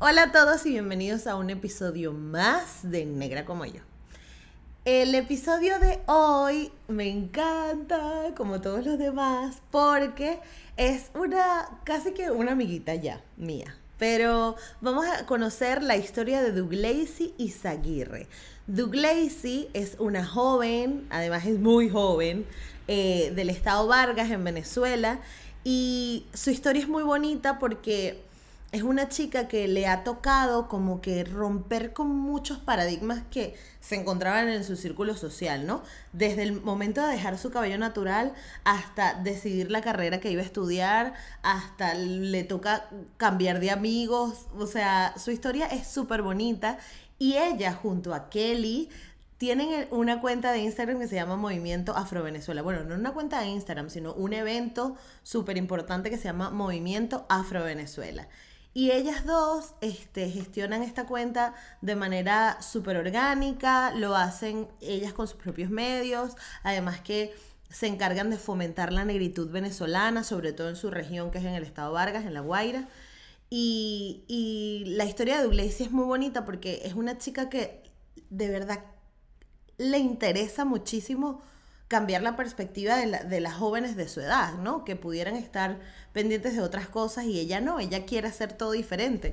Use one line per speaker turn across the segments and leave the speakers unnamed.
Hola a todos y bienvenidos a un episodio más de Negra como yo. El episodio de hoy me encanta, como todos los demás, porque es una, casi que una amiguita ya, mía. Pero vamos a conocer la historia de Douglacy y Zaguirre. Douglacy es una joven, además es muy joven, eh, del estado Vargas en Venezuela. Y su historia es muy bonita porque es una chica que le ha tocado como que romper con muchos paradigmas que se encontraban en su círculo social, ¿no? Desde el momento de dejar su cabello natural hasta decidir la carrera que iba a estudiar, hasta le toca cambiar de amigos, o sea, su historia es súper bonita y ella junto a Kelly tienen una cuenta de Instagram que se llama Movimiento Afro Venezuela. Bueno, no una cuenta de Instagram, sino un evento súper importante que se llama Movimiento Afro Venezuela. Y ellas dos este, gestionan esta cuenta de manera súper orgánica, lo hacen ellas con sus propios medios, además que se encargan de fomentar la negritud venezolana, sobre todo en su región, que es en el estado Vargas, en La Guaira. Y, y la historia de Douglas es muy bonita porque es una chica que de verdad le interesa muchísimo cambiar la perspectiva de, las jóvenes de su edad, ¿no? Que pudieran estar pendientes de otras cosas y ella no, ella quiere hacer todo diferente.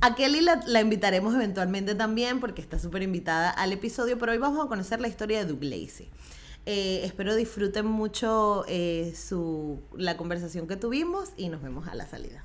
A Kelly la, invitaremos eventualmente también porque está súper invitada al episodio, pero hoy vamos a conocer la historia de Doug Lacey. Eh, espero disfruten mucho eh, su, la conversación que tuvimos y nos vemos a la salida.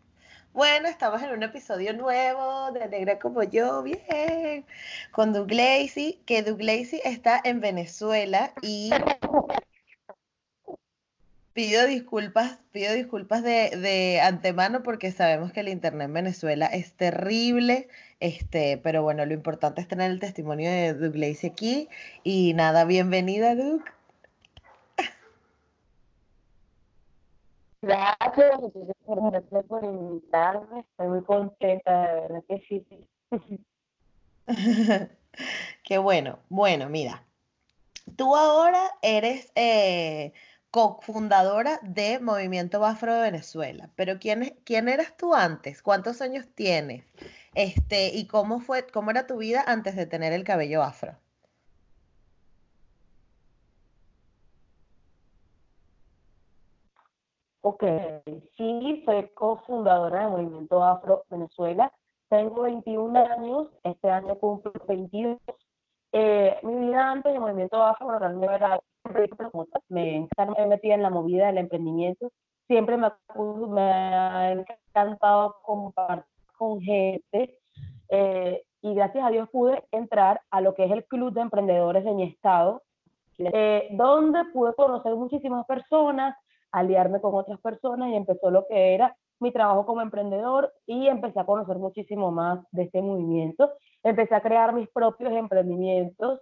Bueno, estamos en un episodio nuevo de Negra como yo, bien, con Doug Lacey, que Doug Lacey está en Venezuela y pido disculpas, pido disculpas de, antemano porque sabemos que el internet en Venezuela es terrible, este, pero bueno, lo importante es tener el testimonio de Doug Lacey aquí y nada, bienvenida Doug.
Gracias, por, invitarme. Estoy muy contenta, de verdad que sí.
Qué bueno. Bueno, mira, tú ahora eres eh, cofundadora de Movimiento Afro de Venezuela, pero ¿quién, ¿quién eras tú antes? ¿Cuántos años tienes? Este, ¿Y cómo fue, cómo era tu vida antes de tener el cabello afro?
Ok, sí, soy cofundadora del Movimiento Afro Venezuela. Tengo 21 años, este año cumplo 22. Eh, mi vida antes del Movimiento Afro, bueno, realmente era me, me metida en la movida del emprendimiento. Siempre me, me ha encantado compartir con gente eh, y gracias a Dios pude entrar a lo que es el Club de Emprendedores de mi estado, eh, donde pude conocer muchísimas personas, aliarme con otras personas y empezó lo que era mi trabajo como emprendedor y empecé a conocer muchísimo más de este movimiento. Empecé a crear mis propios emprendimientos,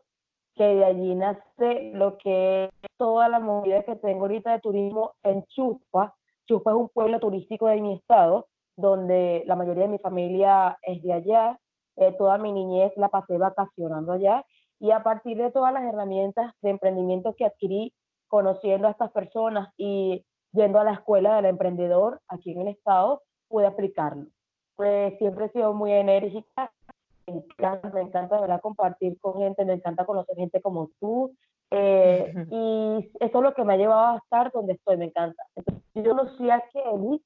que de allí nace lo que es toda la movida que tengo ahorita de turismo en Chupa. Chupa es un pueblo turístico de mi estado, donde la mayoría de mi familia es de allá. Eh, toda mi niñez la pasé vacacionando allá y a partir de todas las herramientas de emprendimiento que adquirí conociendo a estas personas y yendo a la escuela del emprendedor aquí en el estado, pude aplicarlo. Pues siempre he sido muy enérgica, me encanta, me encanta ¿verdad? compartir con gente, me encanta conocer gente como tú, eh, y eso es lo que me ha llevado a estar donde estoy, me encanta. Entonces, yo conocí a Kelly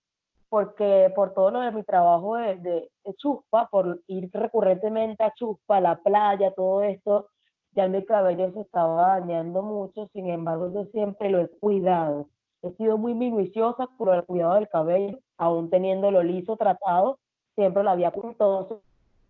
porque por todo lo de mi trabajo de, de, chuspa, por ir recurrentemente a chuspa, a la playa, todo esto, ya mi cabello se estaba dañando mucho, sin embargo yo siempre lo he cuidado. He sido muy minuciosa por el cuidado del cabello, aún teniéndolo liso, tratado, siempre lo había cuidado,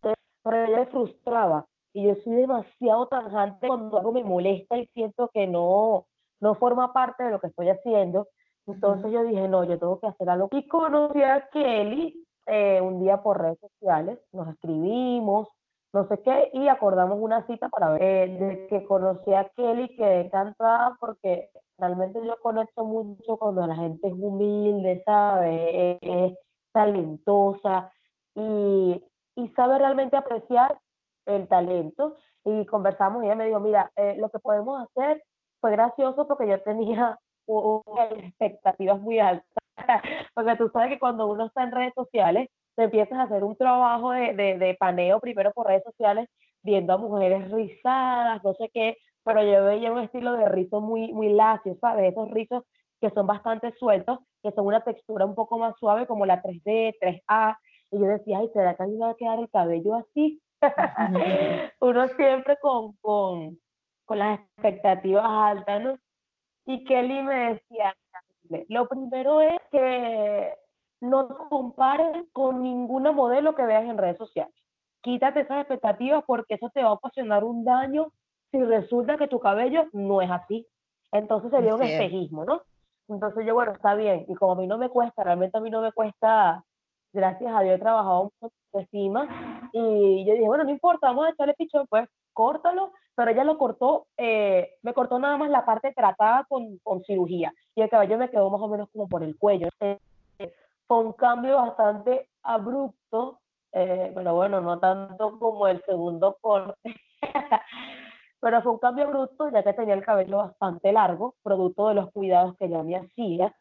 pero ella me frustraba. Y yo soy demasiado tajante cuando algo me molesta y siento que no, no forma parte de lo que estoy haciendo. Entonces yo dije, no, yo tengo que hacer algo. Y conocí a Kelly eh, un día por redes sociales, nos escribimos, no sé qué, y acordamos una cita para ver. Eh, desde que conocí a Kelly quedé encantada porque realmente yo conecto mucho cuando la gente es humilde, ¿sabe? Es, talentosa y, y, sabe realmente apreciar el talento. Y conversamos y ella me dijo, mira, eh, lo que podemos hacer fue gracioso porque yo tenía expectativas muy altas, porque tú sabes que cuando uno está en redes sociales, te empiezas a hacer un trabajo de, de, de paneo primero por redes sociales, viendo a mujeres rizadas, no sé qué, pero yo veía un estilo de rizo muy, muy lacio, ¿sabes? Esos rizos que son bastante sueltos, que son una textura un poco más suave como la 3D, 3A, y yo decía, ay, ¿será que a mí me va a quedar el cabello así? Uno siempre con, con, con las expectativas altas, ¿no? Y Kelly me decía, lo primero es que no te compares con ninguna modelo que veas en redes sociales. Quítate esas expectativas porque eso te va a ocasionar un daño si resulta que tu cabello no es así. Entonces sería un espejismo, ¿no? Entonces yo, bueno, está bien. Y como a mí no me cuesta, realmente a mí no me cuesta, gracias a Dios he trabajado mucho encima. Y yo dije, bueno, no importa, vamos a echarle pichón, pues córtalo, pero ella lo cortó, eh, me cortó nada más la parte tratada con, con, cirugía y el cabello me quedó más o menos como por el cuello. Eh, fue un cambio bastante abrupto, eh, pero bueno, no tanto como el segundo corte, pero fue un cambio abrupto ya que tenía el cabello bastante largo, producto de los cuidados que ya me hacía,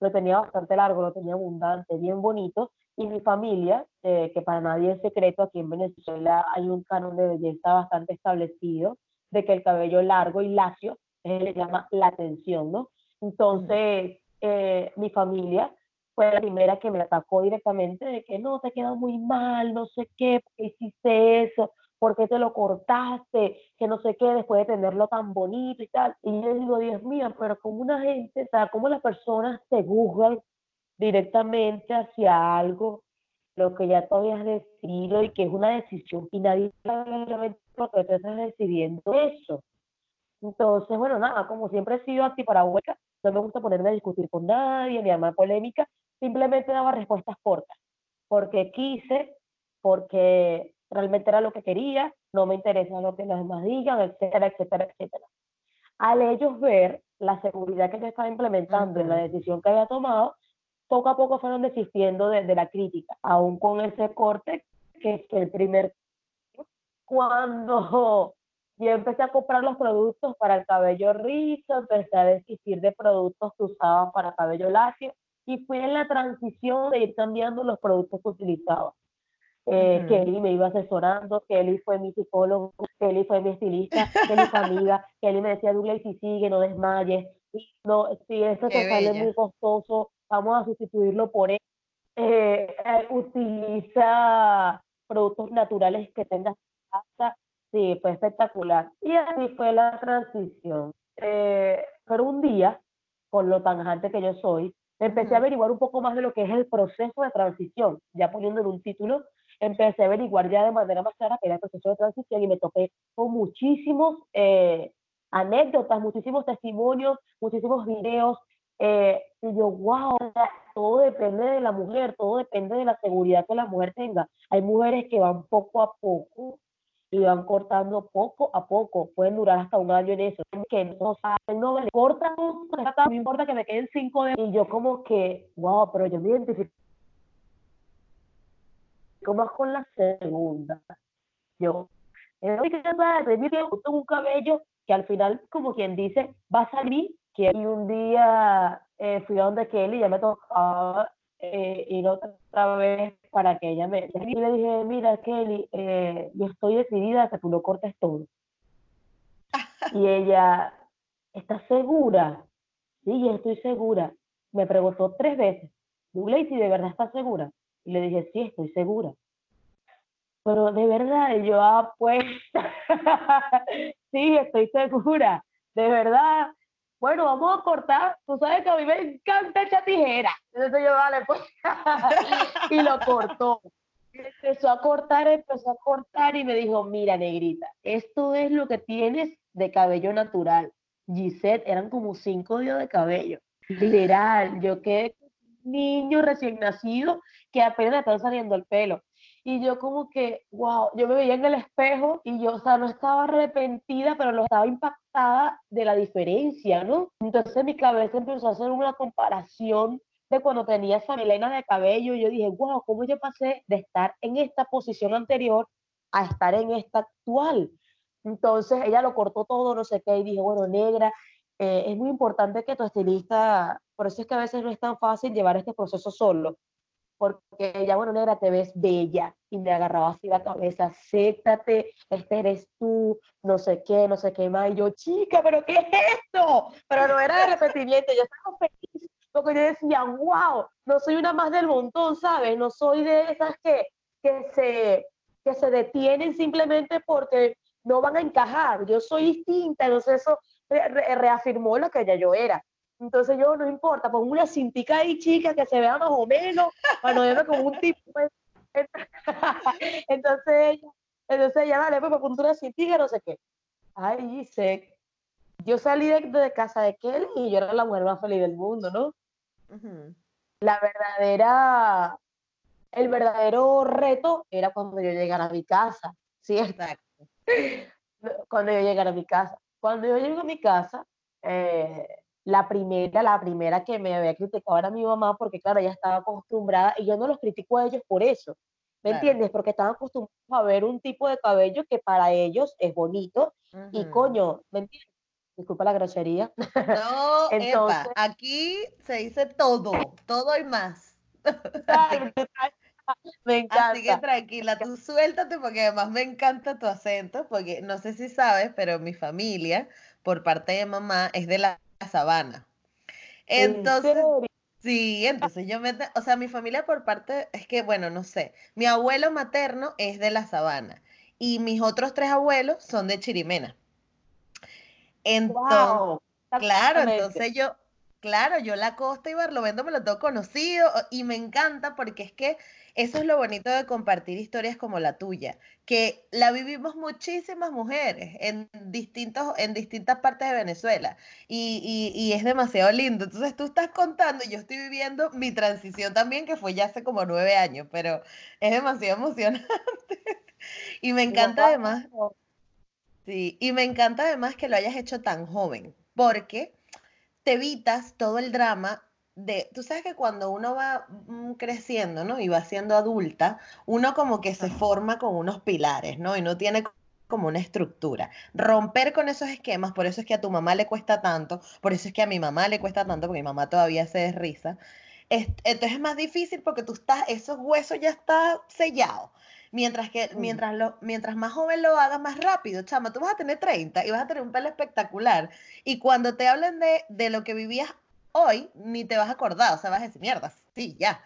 lo tenía bastante largo, lo tenía abundante, bien bonito, y mi familia, eh, que para nadie es secreto, aquí en Venezuela hay un canon de belleza bastante establecido, de que el cabello largo y lacio eh, le llama la atención, ¿no? Entonces, eh, mi familia fue la primera que me atacó directamente de que no, te queda muy mal, no sé qué, ¿por qué hiciste eso? ¿Por qué te lo cortaste? Que no sé qué, después de tenerlo tan bonito y tal. Y yo digo, Dios mío, pero como una gente, o sea, como las personas te juzgan directamente hacia algo, lo que ya tú habías decidido y que es una decisión y nadie sabe porque tú estás decidiendo eso. Entonces, bueno, nada, como siempre he sido anti-parahueca, no me gusta ponerme a discutir con nadie, ni armar polémica, simplemente daba respuestas cortas, porque quise, porque realmente era lo que quería, no me interesa lo que los demás digan, etcétera, etcétera, etcétera. Al ellos ver la seguridad que yo estaba implementando en la decisión que había tomado, poco a poco fueron desistiendo de, la crítica, aún con ese corte que es el primer cuando yo empecé a comprar los productos para el cabello rizo, empecé a desistir de productos que usaba para cabello lacio y fui en la transición de ir cambiando los productos que utilizaba. Eh, Kelly me iba asesorando, Kelly fue mi psicólogo, Kelly fue mi estilista, Kelly fue amiga, Kelly me decía, Douglas, si sigue, no desmayes, no, si eso te sale muy costoso, vamos a sustituirlo por él. Eh, eh, utiliza productos naturales que tengas hasta sí, fue espectacular. Y así fue la transición. Eh, pero un día, con lo tanjante que yo soy, empecé a averiguar un poco más de lo que es el proceso de transición, ya poniéndole un título, empecé a averiguar ya de manera más clara que era el proceso de transición y me topé con muchísimos anécdotas, muchísimos testimonios, muchísimos videos, eh, y yo, wow, todo depende de la mujer, todo depende de la seguridad que la mujer tenga. Hay mujeres que van poco a poco y van cortando poco a poco, pueden durar hasta un año en eso, que no saben, no me cortan, no importa que me queden cinco de y yo como que, wow, pero yo me identifico más con la segunda. Yo, en un cabello que al final, como quien dice, va a salir que y un día eh, fui a donde Kelly, ya me tocaba eh, ir otra vez para que ella me... Y le dije, mira Kelly, eh, yo estoy decidida a que tú lo cortes todo. y ella, ¿estás segura? Sí, yo estoy segura. Me preguntó tres veces. Douglas, ¿y de verdad estás segura? Y le dije, sí, estoy segura. Pero de verdad, yo, ah, pues, sí, estoy segura, de verdad. Bueno, vamos a cortar. Tú sabes que a mí me encanta echar tijera. Entonces yo, vale, pues. y lo cortó. Empezó a cortar, empezó a cortar y me dijo, mira, negrita, esto es lo que tienes de cabello natural. Gisette, eran como cinco días de cabello. Literal, yo quedé niño recién nacido que apenas están saliendo el pelo. Y yo como que, wow, yo me veía en el espejo y yo, o sea, no estaba arrepentida, pero lo estaba impactada de la diferencia, ¿no? Entonces mi cabeza empezó a hacer una comparación de cuando tenía esa melena de cabello y yo dije, wow, ¿cómo yo pasé de estar en esta posición anterior a estar en esta actual? Entonces ella lo cortó todo, no sé qué, y dije, bueno, negra, eh, es muy importante que tu estilista, por eso es que a veces no es tan fácil llevar este proceso solo, porque ella, bueno, negra, te ves bella, y me agarraba así la cabeza, acéptate, este eres tú, no sé qué, no sé qué más, y yo, chica, pero ¿qué es esto? Pero no era de repetimiento, yo estaba feliz, porque yo decía, wow, no soy una más del montón, ¿sabes? No soy de esas que, que, se, que se detienen simplemente porque no van a encajar, yo soy distinta, entonces eso reafirmó lo que ya yo era. Entonces yo, no importa, pongo una cintica ahí chica que se vea más o menos, para no verme como un tipo. Pues. entonces, entonces ella, dale, pues pongo una cintica, no sé qué. Ay, sé. Yo salí de, casa de Kelly y yo era la mujer más feliz del mundo, ¿no? La verdadera, el verdadero reto era cuando yo llegara a mi casa, ¿sí? Exacto. Cuando yo llegara a mi casa. Cuando yo llego a mi casa, eh, la primera, la primera que me había criticado era mi mamá, porque claro, ella estaba acostumbrada, y yo no los critico a ellos por eso, ¿me entiendes? Porque estaban acostumbrados a ver un tipo de cabello que para ellos es bonito, y coño, ¿me entiendes? Disculpa la grosería.
No, Entonces, aquí se dice todo, todo y más. Me encanta. Así que tranquila, tú suéltate porque además me encanta tu acento, porque no sé si sabes, pero mi familia, por parte de mamá, es de la sabana. Entonces, sí, entonces yo me, o sea, mi familia por parte, es que, bueno, no sé, mi abuelo materno es de la sabana y mis otros tres abuelos son de Chirimena. Entonces, claro, entonces yo, claro, yo la costa y Barlovento me lo tengo conocido y me encanta porque es que eso es lo bonito de compartir historias como la tuya, que la vivimos muchísimas mujeres en, distintos, en distintas partes de Venezuela y, y, es demasiado lindo. Entonces tú estás contando, y yo estoy viviendo mi transición también, que fue ya hace como nueve años, pero es demasiado emocionante. y me encanta además, sí, y me encanta además que lo hayas hecho tan joven, porque te evitas todo el drama de, tú sabes que cuando uno va mm, creciendo, ¿no? Y va siendo adulta, uno como que se forma con unos pilares, ¿no? Y no tiene como una estructura. Romper con esos esquemas, por eso es que a tu mamá le cuesta tanto, por eso es que a mi mamá le cuesta tanto, porque mi mamá todavía se desrisa. entonces es más difícil porque tú estás, esos huesos ya están sellados. Mientras que, mientras, lo, mientras más joven lo hagas, más rápido, chama, tú vas a tener 30 y vas a tener un pelo espectacular. Y cuando te hablen de, de lo que vivías hoy ni te vas a acordar, o sea, vas a decir, mierda, sí, ya.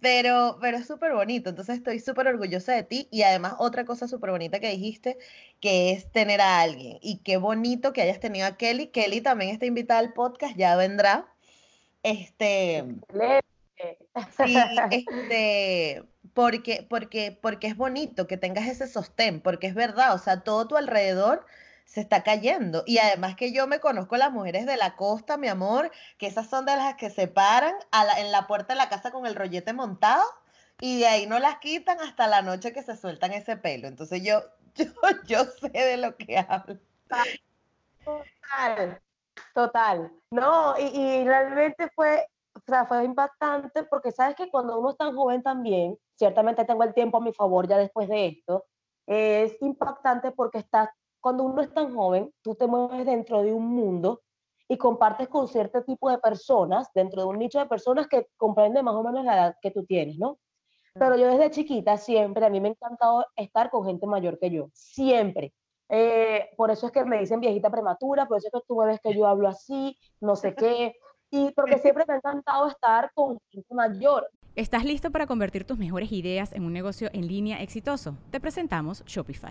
Pero, pero es súper bonito, entonces estoy súper orgullosa de ti y además otra cosa súper bonita que dijiste, que es tener a alguien. Y qué bonito que hayas tenido a Kelly. Kelly también está invitada al podcast, ya vendrá. Este... Sí, este, porque, porque, porque es bonito que tengas ese sostén, porque es verdad, o sea, todo tu alrededor se está cayendo. Y además que yo me conozco las mujeres de la costa, mi amor, que esas son de las que se paran en la puerta de la casa con el rollete montado y de ahí no las quitan hasta la noche que se sueltan ese pelo. Entonces yo, yo, yo sé de lo que hablo.
Total, total. No, y, realmente fue, o fue impactante porque sabes que cuando uno es tan joven también, ciertamente tengo el tiempo a mi favor ya después de esto, es impactante porque estás cuando uno es tan joven, tú te mueves dentro de un mundo y compartes con cierto tipo de personas, dentro de un nicho de personas que comprende más o menos la edad que tú tienes, ¿no? Pero yo desde chiquita siempre, a mí me ha encantado estar con gente mayor que yo, siempre. Eh, por eso es que me dicen viejita prematura, por eso es que tú me ves que yo hablo así, no sé qué. y porque siempre me ha encantado estar con gente mayor.
¿Estás listo para convertir tus mejores ideas en un negocio en línea exitoso? Te presentamos Shopify.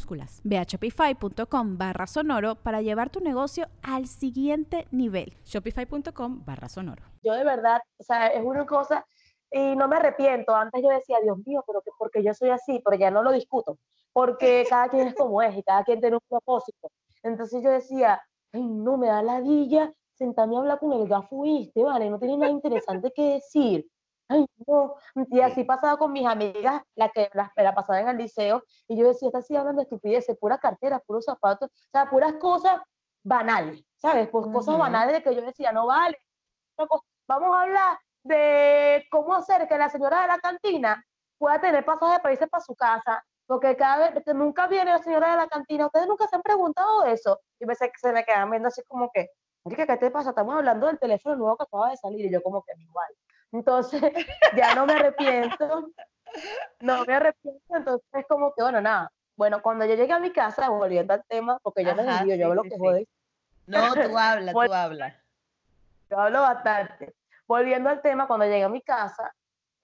Ve a shopify.com barra sonoro para llevar tu negocio al siguiente nivel. Shopify.com barra sonoro.
Yo de verdad, o sea, es una cosa, y no me arrepiento. Antes yo decía, Dios mío, pero que porque yo soy así, pero ya no lo discuto, porque cada quien es como es y cada quien tiene un propósito. Entonces yo decía, ay, no me da la villa sentarme a hablar con el gafuiste, ¿vale? No tiene nada interesante que decir ay, no. Y así pasaba con mis amigas, la que la, la pasaba en el liceo, y yo decía, está así hablando de estupideces, pura cartera, puros zapatos, o sea, puras cosas banales, ¿sabes? Pues cosas banales de que yo decía, no vale. Vamos a hablar de cómo hacer que la señora de la cantina pueda tener pasaje para irse para su casa, porque cada vez, nunca viene la señora de la cantina, ustedes nunca se han preguntado eso, y se me quedan viendo así como que, ¿qué te pasa? Estamos hablando del teléfono nuevo que acaba de salir, y yo como que igual. Entonces, ya no me arrepiento. No me arrepiento, entonces es como que, bueno, nada. Bueno, cuando yo llegué a mi casa, volviendo al tema, porque yo no me digo, yo hablo lo que sí.
No, tú hablas, tú hablas.
Yo hablo bastante. Volviendo al tema, cuando llegué a mi casa,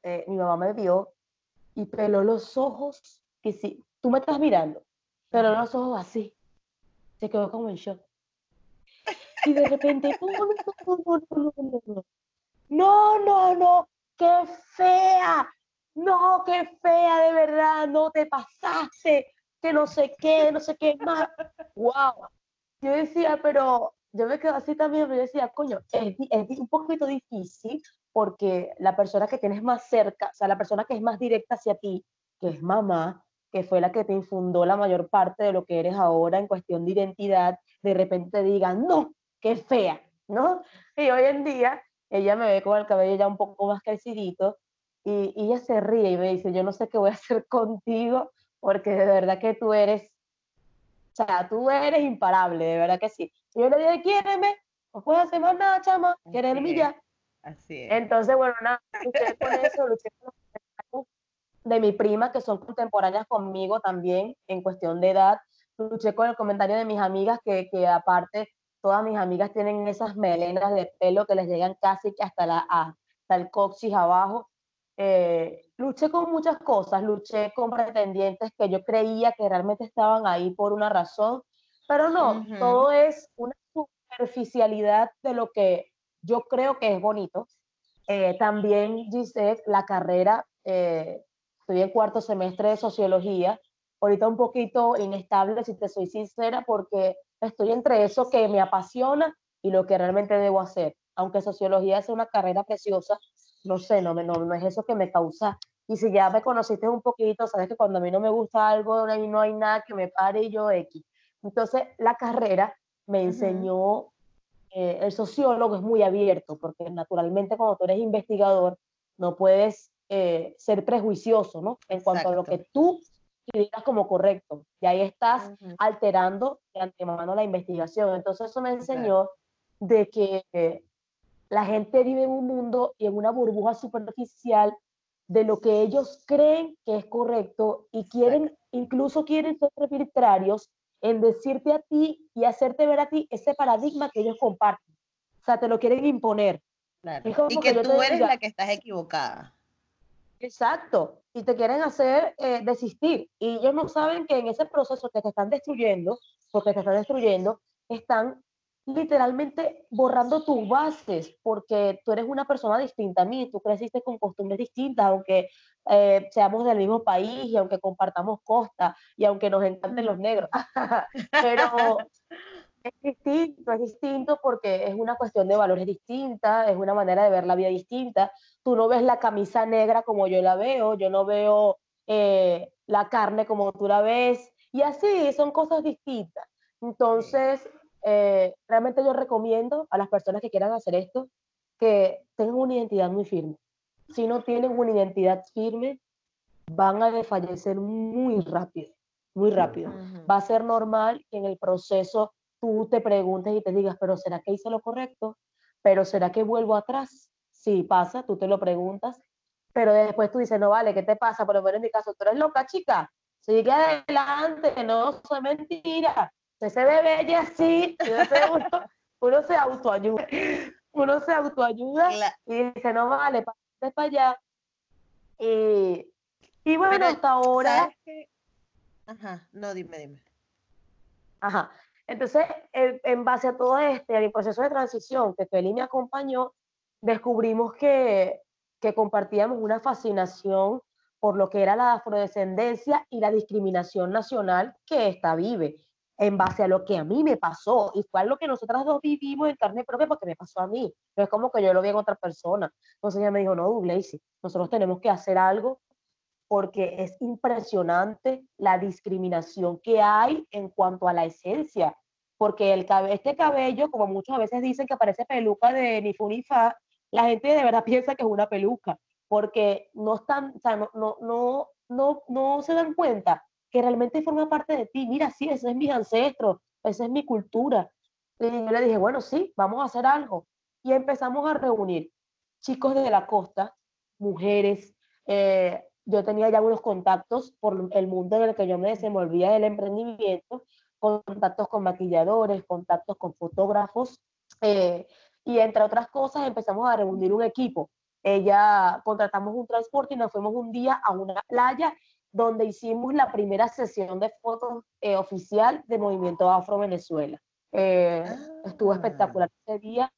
eh, mi mamá me vio y peló los ojos, que sí, tú me estás mirando, pero los ojos así. Se quedó como en shock. Y de repente, no, no, no, no, no, no, qué fea, no, qué fea, de verdad, no te pasaste, que no sé qué, no sé qué más. Wow. Yo decía, pero yo me quedo así también, pero yo decía, coño, es, un poquito difícil porque la persona que tienes más cerca, o sea, la persona que es más directa hacia ti, que es mamá, que fue la que te infundó la mayor parte de lo que eres ahora en cuestión de identidad, de repente te digan, no, qué fea, ¿no? Y hoy en día ella me ve con el cabello ya un poco más crecidito y, y, ella se ríe y me dice, yo no sé qué voy a hacer contigo porque de verdad que tú eres, o sea, tú eres imparable, de verdad que sí. Y yo le dije, quiéreme, no puedes hacer más nada, chama, quiereme ya.
Así es.
Entonces, bueno, nada, luché con eso, luché con los de mi prima, que son contemporáneas conmigo también en cuestión de edad. Luché con el comentario de mis amigas que, que aparte todas mis amigas tienen esas melenas de pelo que les llegan casi hasta, la, hasta el coxis abajo. Eh, luché con muchas cosas, luché con pretendientes que yo creía que realmente estaban ahí por una razón, pero no, todo es una superficialidad de lo que yo creo que es bonito. Eh, también, Gisette, la carrera, eh, estoy en cuarto semestre de sociología, ahorita un poquito inestable, si te soy sincera, porque estoy entre eso que me apasiona y lo que realmente debo hacer. Aunque sociología es una carrera preciosa, no sé, no, no, no es eso que me causa. Y si ya me conociste un poquito, sabes que cuando a mí no me gusta algo, no hay, no hay nada que me pare y yo X. Entonces, la carrera me enseñó, eh, el sociólogo es muy abierto, porque naturalmente cuando tú eres investigador, no puedes eh, ser prejuicioso, ¿no? En cuanto a lo que tú y digas como correcto. Y ahí estás alterando de antemano la investigación. Entonces eso me enseñó de que la gente vive en un mundo y en una burbuja superficial de lo que ellos creen que es correcto y quieren, incluso quieren ser arbitrarios en decirte a ti y hacerte ver a ti ese paradigma que ellos comparten. O sea, te lo quieren imponer.
Y que, tú eres la que estás equivocada.
Exacto, y te quieren hacer eh, desistir. Y ellos no saben que en ese proceso que te están destruyendo, porque te están destruyendo, están literalmente borrando tus bases, porque tú eres una persona distinta a mí, tú creciste con costumbres distintas, aunque eh, seamos del mismo país y aunque compartamos costa y aunque nos encanten los negros. Pero es distinto, es distinto porque es una cuestión de valores distinta, es una manera de ver la vida distinta. Tú no ves la camisa negra como yo la veo, yo no veo eh, la carne como tú la ves, y así son cosas distintas. Entonces, eh, realmente yo recomiendo a las personas que quieran hacer esto que tengan una identidad muy firme. Si no tienen una identidad firme, van a desfallecer muy rápido, muy rápido. Va a ser normal que en el proceso tú te preguntes y te digas, pero ¿será que hice lo correcto? ¿Pero será que vuelvo atrás? Si pasa, tú te lo preguntas, pero después tú dices, no vale, ¿qué te pasa? Por lo menos en mi caso, tú eres loca, chica, sigue adelante, no soy mentira, se ve bella así, uno, uno, se autoayuda, uno se autoayuda y dice, no vale, pásate para allá. Y, y bueno, hasta ahora...
Ajá, no, dime, dime.
Ajá, entonces, en, base a todo este, el proceso de transición que Feli me acompañó, descubrimos que, que compartíamos una fascinación por lo que era la afrodescendencia y la discriminación nacional que esta vive, en base a lo que a mí me pasó, y fue lo que nosotras dos vivimos en carne propia porque me pasó a mí, no es como que yo lo vi en otra persona. Entonces ella me dijo, no, Douglas, nosotros tenemos que hacer algo porque es impresionante la discriminación que hay en cuanto a la esencia, porque el este cabello, como muchas veces dicen que parece peluca de ni fu ni fa, la gente de verdad piensa que es una peluca, porque no están, o sea, no, no, no, no, no se dan cuenta que realmente forma parte de ti. Mira, sí, ese es mi ancestro, esa es mi cultura. Y yo le dije, bueno, sí, vamos a hacer algo. Y empezamos a reunir chicos de la costa, mujeres, eh, yo tenía ya unos contactos por el mundo en el que yo me desenvolvía del emprendimiento, contactos con maquilladores, contactos con fotógrafos, eh, y entre otras cosas empezamos a reunir un equipo. Ella contratamos un transporte y nos fuimos un día a una playa donde hicimos la primera sesión de fotos eh, oficial de Movimiento Afro Venezuela. Eh, estuvo ah. espectacular ese día.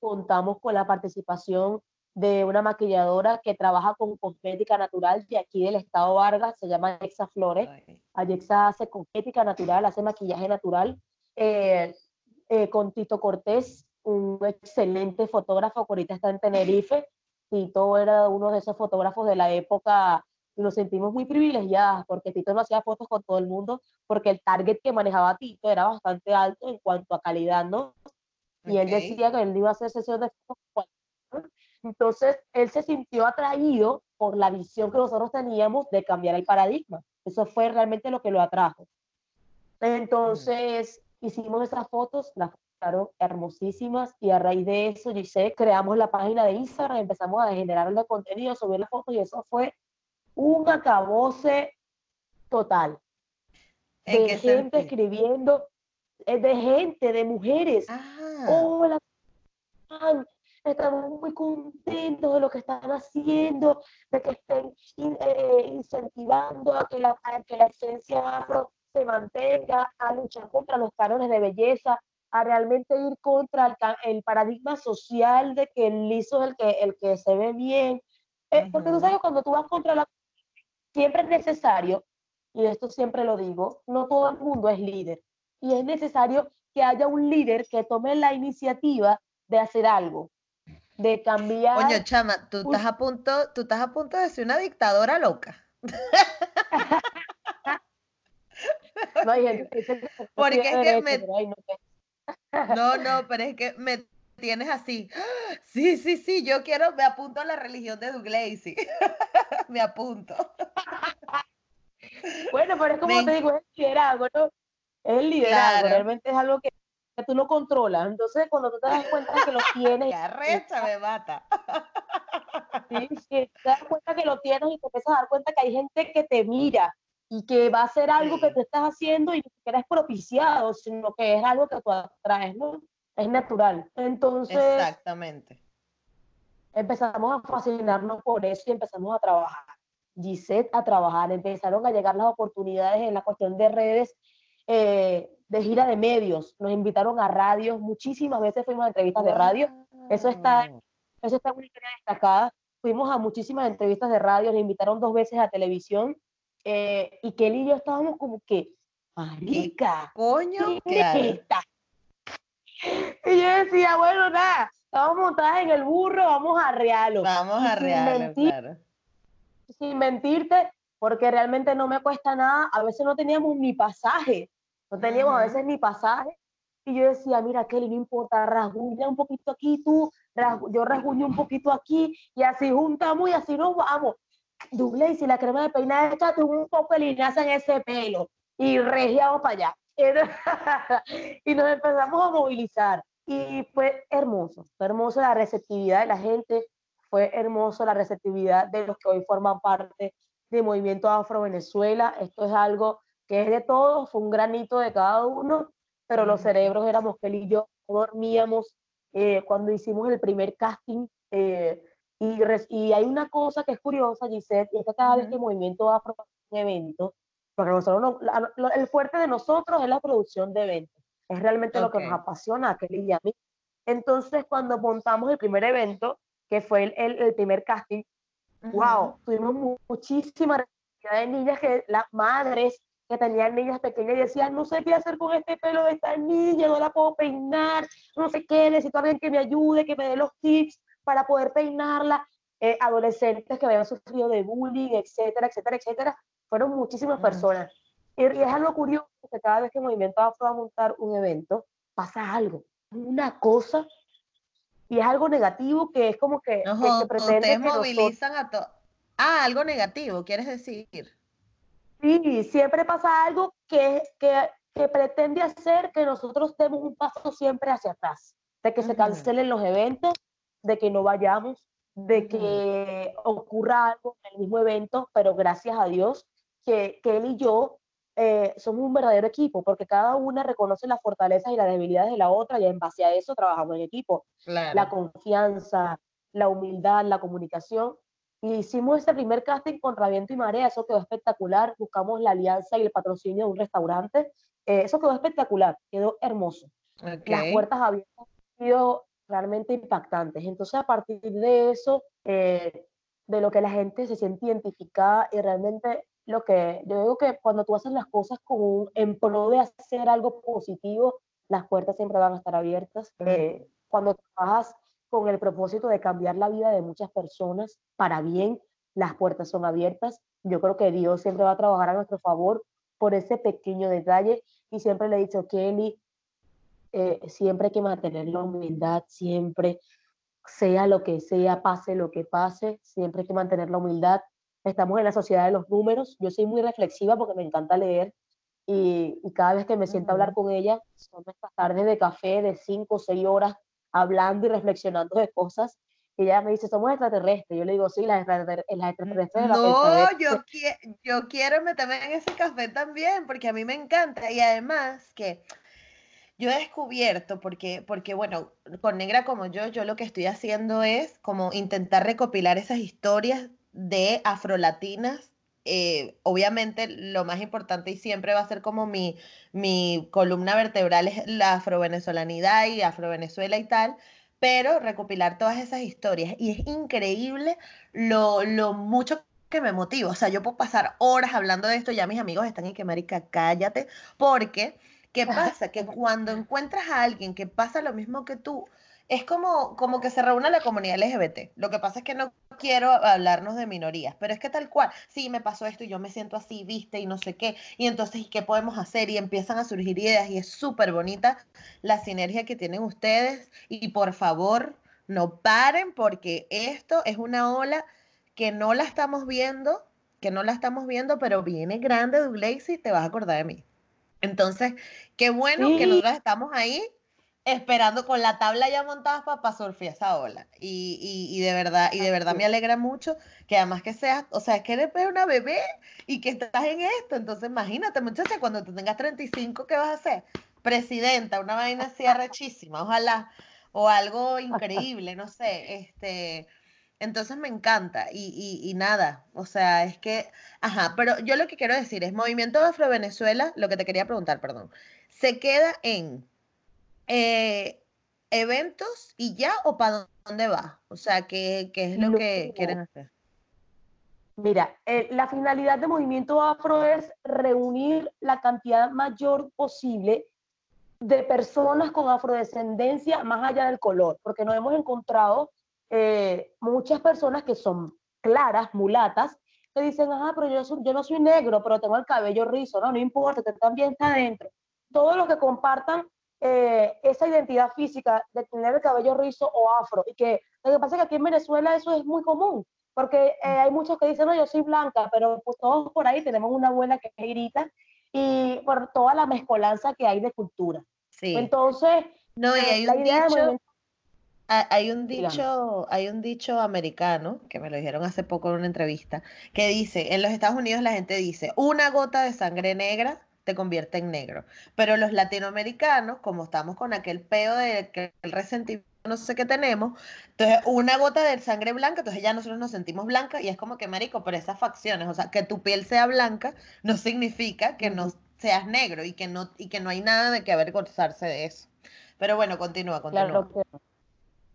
Contamos con la participación de una maquilladora que trabaja con cosmética natural de aquí del estado Vargas, se llama Alexa Flores. Alexa hace cosmética natural, hace maquillaje natural. Eh, eh, con Tito Cortés, un excelente fotógrafo que ahorita está en Tenerife. Tito era uno de esos fotógrafos de la época y nos sentimos muy privilegiadas porque Tito no hacía fotos con todo el mundo porque el target que manejaba Tito era bastante alto en cuanto a calidad, ¿no? Y él decía que él iba a hacer sesiones de fotos entonces, él se sintió atraído por la visión que nosotros teníamos de cambiar el paradigma. Eso fue realmente lo que lo atrajo. Entonces, hicimos esas fotos, las quedaron hermosísimas y a raíz de eso, sé, creamos la página de Instagram, empezamos a generar el contenido, subir las fotos y eso fue un acabose total. De gente escribiendo, eh, de gente, de mujeres. Ah. Hola, estamos muy contentos de lo que están haciendo, de que estén eh, incentivando a que, la, que la esencia afro se mantenga, a luchar contra los cánones de belleza, a realmente ir contra el, paradigma social de que el liso es el que, el que se ve bien. Eh, porque tú sabes, cuando tú vas contra la... Siempre es necesario, y esto siempre lo digo, no todo el mundo es líder. Y es necesario que haya un líder que tome la iniciativa de hacer algo de cambiar.
Coño, chama, tú estás a punto, tú estás a punto de ser una dictadora loca.
no, hay
Porque es que me... No, no, pero es que me tienes así. Sí, sí, sí, yo quiero, me apunto a la religión de Douglas, me apunto.
Bueno, pero es como te digo, es el liderazgo, ¿no? Es el liderazgo, realmente es algo que que tú no controlas. Entonces, cuando tú te das cuenta que lo tienes...
¡Qué arrecha me mata!
Sí, sí, te das cuenta que lo tienes y te empiezas a dar cuenta que hay gente que te mira y que va a hacer algo que tú estás haciendo y que siquiera es propiciado, sino que es algo que tú atraes, ¿no? Es natural. Entonces...
Exactamente.
Empezamos a fascinarnos por eso y empezamos a trabajar. Gisette a trabajar, empezaron a llegar las oportunidades en la cuestión de redes eh, de gira de medios, nos invitaron a radios, muchísimas veces fuimos a entrevistas de radio, eso está, eso está en una historia destacada, fuimos a muchísimas entrevistas de radio, nos invitaron dos veces a televisión, eh, y Kelly y yo estábamos como que, marica,
coño, ¿qué
y yo decía, bueno, nada, estamos montadas en el burro, vamos a realo.
Vamos a realo, claro.
Sin mentirte, porque realmente no me cuesta nada, a veces no teníamos ni pasaje, no teníamos a veces ni pasaje, y yo decía, mira, Kelly, no importa, rasguña un poquito aquí, tú, yo rasguño un poquito aquí, y así juntamos y así nos vamos. Douglas, si la crema de peinar échate un poco de linaza en ese pelo, y regiamos para allá. y nos empezamos a movilizar. Y fue hermoso, fue hermoso la receptividad de la gente, fue hermoso la receptividad de los que hoy forman parte del movimiento Afro Venezuela. Esto es algo que es de todos, fue un granito de cada uno, pero los cerebros éramos que y yo, dormíamos eh, cuando hicimos el primer casting. Eh, y, y, hay una cosa que es curiosa, Gisette, y es que cada vez que el movimiento Afro un evento, porque nosotros el fuerte de nosotros es la producción de eventos. Es realmente lo que nos apasiona a Kelly y a mí. Entonces, cuando montamos el primer evento, que fue el, el, primer casting, wow, tuvimos muchísima cantidad de niñas que las madres que tenían niñas pequeñas y decían, no sé qué hacer con este pelo de esta niña, no la puedo peinar, no sé qué, necesito a alguien que me ayude, que me dé los tips para poder peinarla. Eh, adolescentes que habían sufrido de bullying, etcétera, etcétera, etcétera. Fueron muchísimas personas. Y, es algo curioso que cada vez que el Movimiento Afro va a montar un evento, pasa algo, una cosa, y es algo negativo que es como que,
se pretende que movilizan a todos. Ah, algo negativo, ¿quieres decir?
Sí, siempre pasa algo que, que, que, pretende hacer que nosotros demos un paso siempre hacia atrás, de que se cancelen los eventos, de que no vayamos, de que ocurra algo en el mismo evento, pero gracias a Dios que, que él y yo eh, somos un verdadero equipo, porque cada una reconoce las fortalezas y las debilidades de la otra y en base a eso trabajamos en equipo. La confianza, la humildad, la comunicación. Y hicimos este primer casting contra viento y marea, eso quedó espectacular. Buscamos la alianza y el patrocinio de un restaurante. Eh, eso quedó espectacular, quedó hermoso. Las puertas han sido realmente impactantes. Entonces, a partir de eso, eh, de lo que la gente se siente identificada y realmente lo que yo digo que cuando tú haces las cosas con en pro de hacer algo positivo, las puertas siempre van a estar abiertas. Eh, cuando trabajas con el propósito de cambiar la vida de muchas personas para bien, las puertas son abiertas. Yo creo que Dios siempre va a trabajar a nuestro favor por ese pequeño detalle y siempre le he dicho, Kelly, eh, siempre hay que mantener la humildad, siempre, sea lo que sea, pase lo que pase, siempre hay que mantener la humildad, estamos en la sociedad de los números. Yo soy muy reflexiva porque me encanta leer y, cada vez que me siento a hablar con ella, son estas tardes de café de cinco o seis horas hablando y reflexionando de cosas. Y ella me dice, somos extraterrestres. Yo le digo, sí, las extraterrestres.
no, yo, yo quiero meterme en ese café también, porque a mí me encanta. Y además que yo he descubierto, porque, porque bueno, con Negra como yo, yo lo que estoy haciendo es como intentar recopilar esas historias de afrolatinas. Eh, obviamente lo más importante y siempre va a ser como mi, mi columna vertebral es la afrovenezolanidad y afrovenezuela y tal, pero recopilar todas esas historias. Y es increíble lo, lo mucho que me motiva. O sea, yo puedo pasar horas hablando de esto, ya mis amigos están en que, marica, cállate, porque, ¿qué pasa? Que cuando encuentras a alguien que pasa lo mismo que tú, es como, como que se reúne la comunidad LGBT. Lo que pasa es que no quiero hablarnos de minorías, pero es que tal cual, sí, me pasó esto y yo me siento así, viste, y no sé qué, y entonces, ¿qué podemos hacer? Y empiezan a surgir ideas y es súper bonita la sinergia que tienen ustedes. Y por favor, no paren porque esto es una ola que no la estamos viendo, que no la estamos viendo, pero viene grande, Douglas, y te vas a acordar de mí. Entonces, qué bueno que nosotros estamos ahí esperando con la tabla ya montada para surfear esa ola. Y, y, de verdad, y de verdad me alegra mucho que además que seas, o sea, es que eres una bebé y que estás en esto. Entonces, imagínate, muchacha, cuando tú tengas 35, ¿qué vas a hacer? Presidenta, una vaina así arrechísima, ojalá, o algo increíble, no sé, este. Entonces me encanta y, y, nada, o sea, es que, ajá, pero yo lo que quiero decir es, Movimiento Afro Venezuela, lo que te quería preguntar, perdón, se queda en eh, eventos y ya o para dónde va? O sea, ¿qué, qué es lo que quieren hacer?
Mira, eh, la finalidad de Movimiento Afro es reunir la cantidad mayor posible de personas con afrodescendencia más allá del color, porque nos hemos encontrado eh, muchas personas que son claras, mulatas, que dicen, ah, pero yo, yo no soy negro, pero tengo el cabello rizo, no, no importa, usted también está adentro. Todos los que compartan eh, esa identidad física de tener el cabello rizo o afro, y que lo que pasa es que aquí en Venezuela eso es muy común, porque eh, hay muchos que dicen, no, yo soy blanca, pero pues todos por ahí tenemos una abuela que es irita, y por toda la mezcolanza que hay de cultura. Sí. Entonces,
no, y hay un dicho, hay un dicho, hay un dicho americano, que me lo dijeron hace poco en una entrevista, que dice, en los Estados Unidos la gente dice, una gota de sangre negra te convierte en negro. Pero los latinoamericanos, como estamos con aquel peo de que el resentimiento no sé qué tenemos, entonces una gota de sangre blanca, entonces ya nosotros nos sentimos blancas y es como que, marico, pero esas facciones, o sea, que tu piel sea blanca no significa que no seas negro y que no, y que no hay nada de que avergonzarse de eso. Pero bueno, continúa, continúa.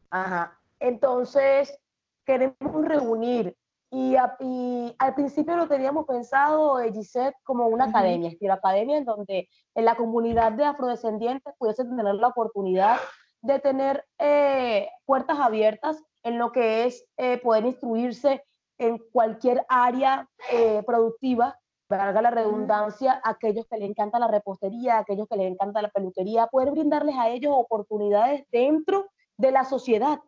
Ajá. Entonces, queremos reunir y, al principio lo teníamos pensado, eh, Gisette, como una academia, estilo academia en donde en la comunidad de afrodescendientes pudiese tener la oportunidad de tener eh, puertas abiertas en lo que es eh, poder instruirse en cualquier área productiva, valga la redundancia, aquellos que les encanta la repostería, aquellos que les encanta la peluquería, poder brindarles a ellos oportunidades dentro de la sociedad,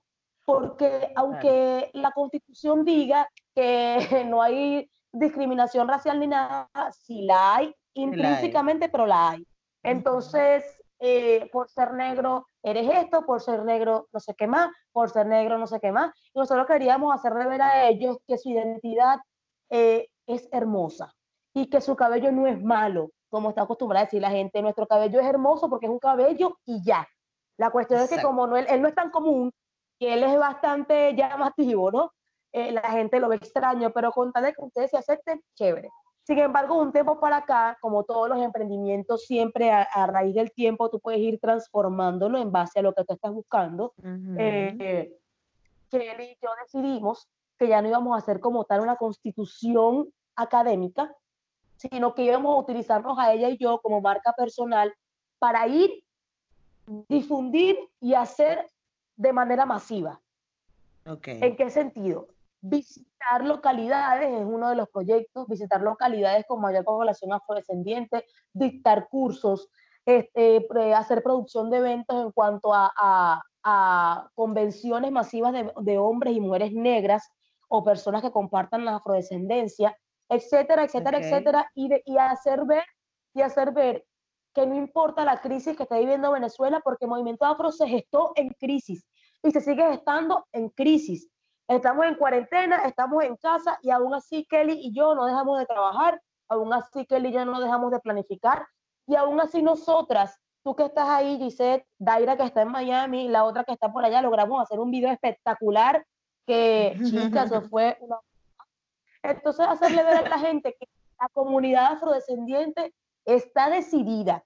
porque aunque la constitución diga que no hay discriminación racial ni nada, sí la hay intrínsecamente, pero la hay. Entonces, eh, por ser negro eres esto, por ser negro no sé qué más, por ser negro no sé qué más. Y nosotros queríamos hacerle ver a ellos que su identidad eh, es hermosa y que su cabello no es malo, como está acostumbrada a decir la gente. Nuestro cabello es hermoso porque es un cabello y ya. La cuestión es que como no, él, él, no es tan común, que él es bastante llamativo, ¿no? Eh, la gente lo ve extraño, pero con tal de que ustedes se acepten, chévere. Sin embargo, un tiempo para acá, como todos los emprendimientos, siempre a, raíz del tiempo tú puedes ir transformándolo en base a lo que tú estás buscando. Eh, Kelly y yo decidimos que ya no íbamos a hacer como tal una constitución académica, sino que íbamos a utilizarnos a ella y yo como marca personal para ir difundir y hacer de manera masiva. ¿En qué sentido? Visitar localidades es uno de los proyectos, visitar localidades con mayor población afrodescendiente, dictar cursos, este, hacer producción de eventos en cuanto a, convenciones masivas de, hombres y mujeres negras o personas que compartan la afrodescendencia, etcétera, etcétera, etcétera, y, y hacer ver y hacer ver que no importa la crisis que está viviendo Venezuela, porque el movimiento afro se gestó en crisis y se sigue gestando en crisis. Estamos en cuarentena, estamos en casa y aún así Kelly y yo no dejamos de trabajar, aún así Kelly y yo no dejamos de planificar y aún así nosotras, tú que estás ahí, Gisette, Daira que está en Miami, la otra que está por allá, logramos hacer un video espectacular que, chicas, eso fue una... Entonces, hacerle ver a la gente que la comunidad afrodescendiente está decidida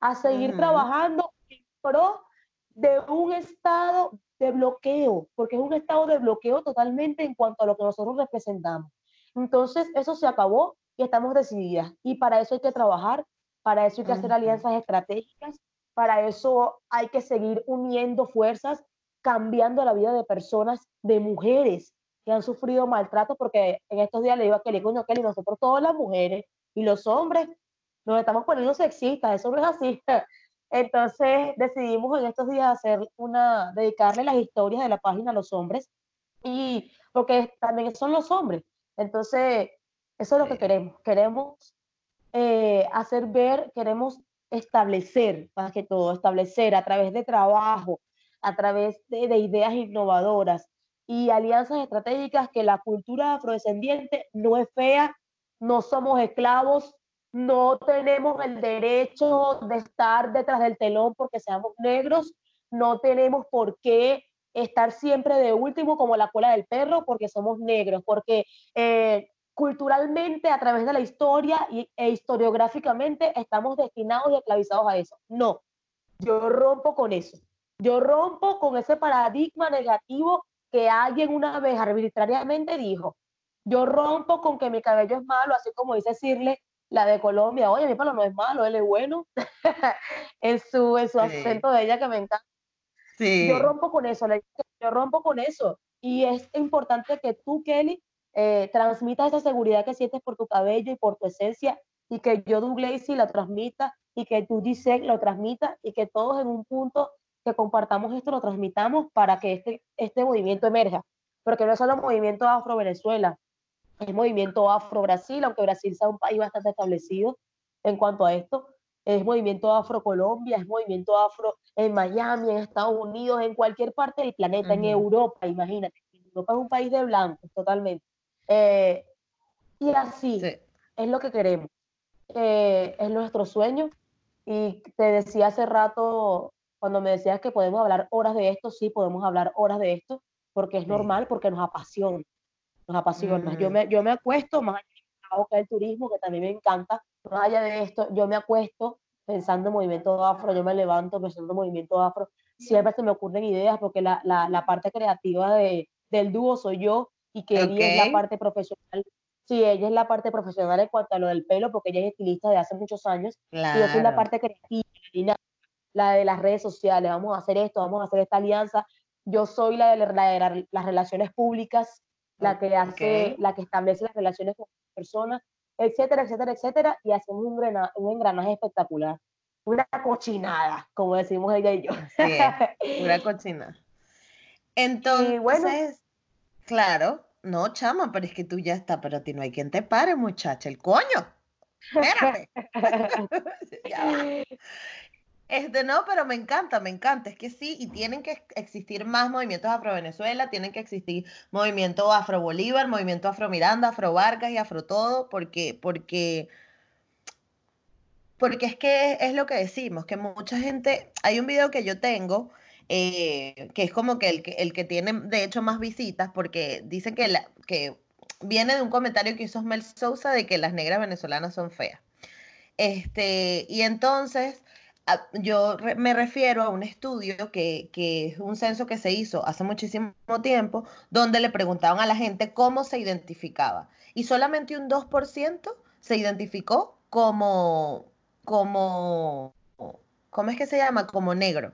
a seguir trabajando en pro de un estado de bloqueo, porque es un estado de bloqueo totalmente en cuanto a lo que nosotros representamos. Entonces, eso se acabó y estamos decididas. Y para eso hay que trabajar, para eso hay que hacer alianzas estratégicas, para eso hay que seguir uniendo fuerzas, cambiando la vida de personas, de mujeres que han sufrido maltrato, porque en estos días le digo a Kelly, coño, Kelly, nosotros todas las mujeres y los hombres nos estamos poniendo sexistas, eso no es así. Entonces decidimos en estos días hacer una, dedicarle las historias de la página a los hombres y porque también son los hombres. Entonces, eso es lo que queremos. Queremos eh, hacer ver, queremos establecer, más que todo, establecer a través de trabajo, a través de, de ideas innovadoras y alianzas estratégicas que la cultura afrodescendiente no es fea, no somos esclavos, no tenemos el derecho de estar detrás del telón porque seamos negros, no tenemos por qué estar siempre de último como la cola del perro porque somos negros, porque eh, culturalmente a través de la historia e historiográficamente estamos destinados y esclavizados a eso. No, yo rompo con eso. Yo rompo con ese paradigma negativo que alguien una vez arbitrariamente dijo. Yo rompo con que mi cabello es malo, así como dice decirle la de Colombia, oye, mi palo no es malo, él es bueno. en su, en su acento de ella que me encanta. Sí. Yo rompo con eso, yo rompo con eso. Y es importante que tú, Kelly, eh, transmitas esa seguridad que sientes por tu cabello y por tu esencia y que yo, Douglas, la transmita y que tú, Giselle, lo transmita y que todos en un punto que compartamos esto lo transmitamos para que este, este movimiento emerja. Porque no es solo movimiento afro-Venezuela, es movimiento afro-Brasil, aunque Brasil sea un país bastante establecido en cuanto a esto, es movimiento afro-Colombia, es movimiento afro en Miami, en Estados Unidos, en cualquier parte del planeta, en Europa, imagínate. Europa es un país de blancos, totalmente. Eh, y así es lo que queremos. Eh, es nuestro sueño. Y te decía hace rato, cuando me decías que podemos hablar horas de esto, sí, podemos hablar horas de esto, porque es normal, porque nos apasiona. Nos apasiona. yo, me, yo me acuesto, más allá del turismo, que también me encanta, más allá de esto, yo me acuesto pensando en movimiento afro, yo me levanto pensando en movimiento afro, siempre se me ocurren ideas porque la, la, la parte creativa de, del dúo soy yo y que ella es la parte profesional. Sí, ella es la parte profesional en cuanto a lo del pelo, porque ella es estilista de hace muchos años. Y yo soy la parte creativa, la de las redes sociales. Vamos a hacer esto, vamos a hacer esta alianza. Yo soy la de, la las relaciones públicas, la que hace, la que establece las relaciones con personas etcétera, etcétera, etcétera, y hacemos un, un engranaje espectacular. Una cochinada, como decimos ella y yo.
Sí, una cochinada. Entonces, bueno, claro, no, chama, pero es que tú ya estás, pero a ti no hay quien te pare, muchacha, el coño. Espérate. ya este, no, pero me encanta, me encanta. Es que sí, y tienen que existir más movimientos Afro-Venezuela, tienen que existir movimiento Afro-Bolívar, movimiento Afro-Miranda, Afro-Vargas y Afro-Todo, porque, porque, porque es que es lo que decimos, que mucha gente, hay un video que yo tengo, eh, que es como que el, que el que tiene de hecho más visitas, porque dicen que, la, que viene de un comentario que hizo Mel Sousa de que las negras venezolanas son feas. Este, y entonces yo me refiero a un estudio que, es un censo que se hizo hace muchísimo tiempo, donde le preguntaban a la gente cómo se identificaba. Y solamente un 2% se identificó como, como, ¿cómo es que se llama? Como negro.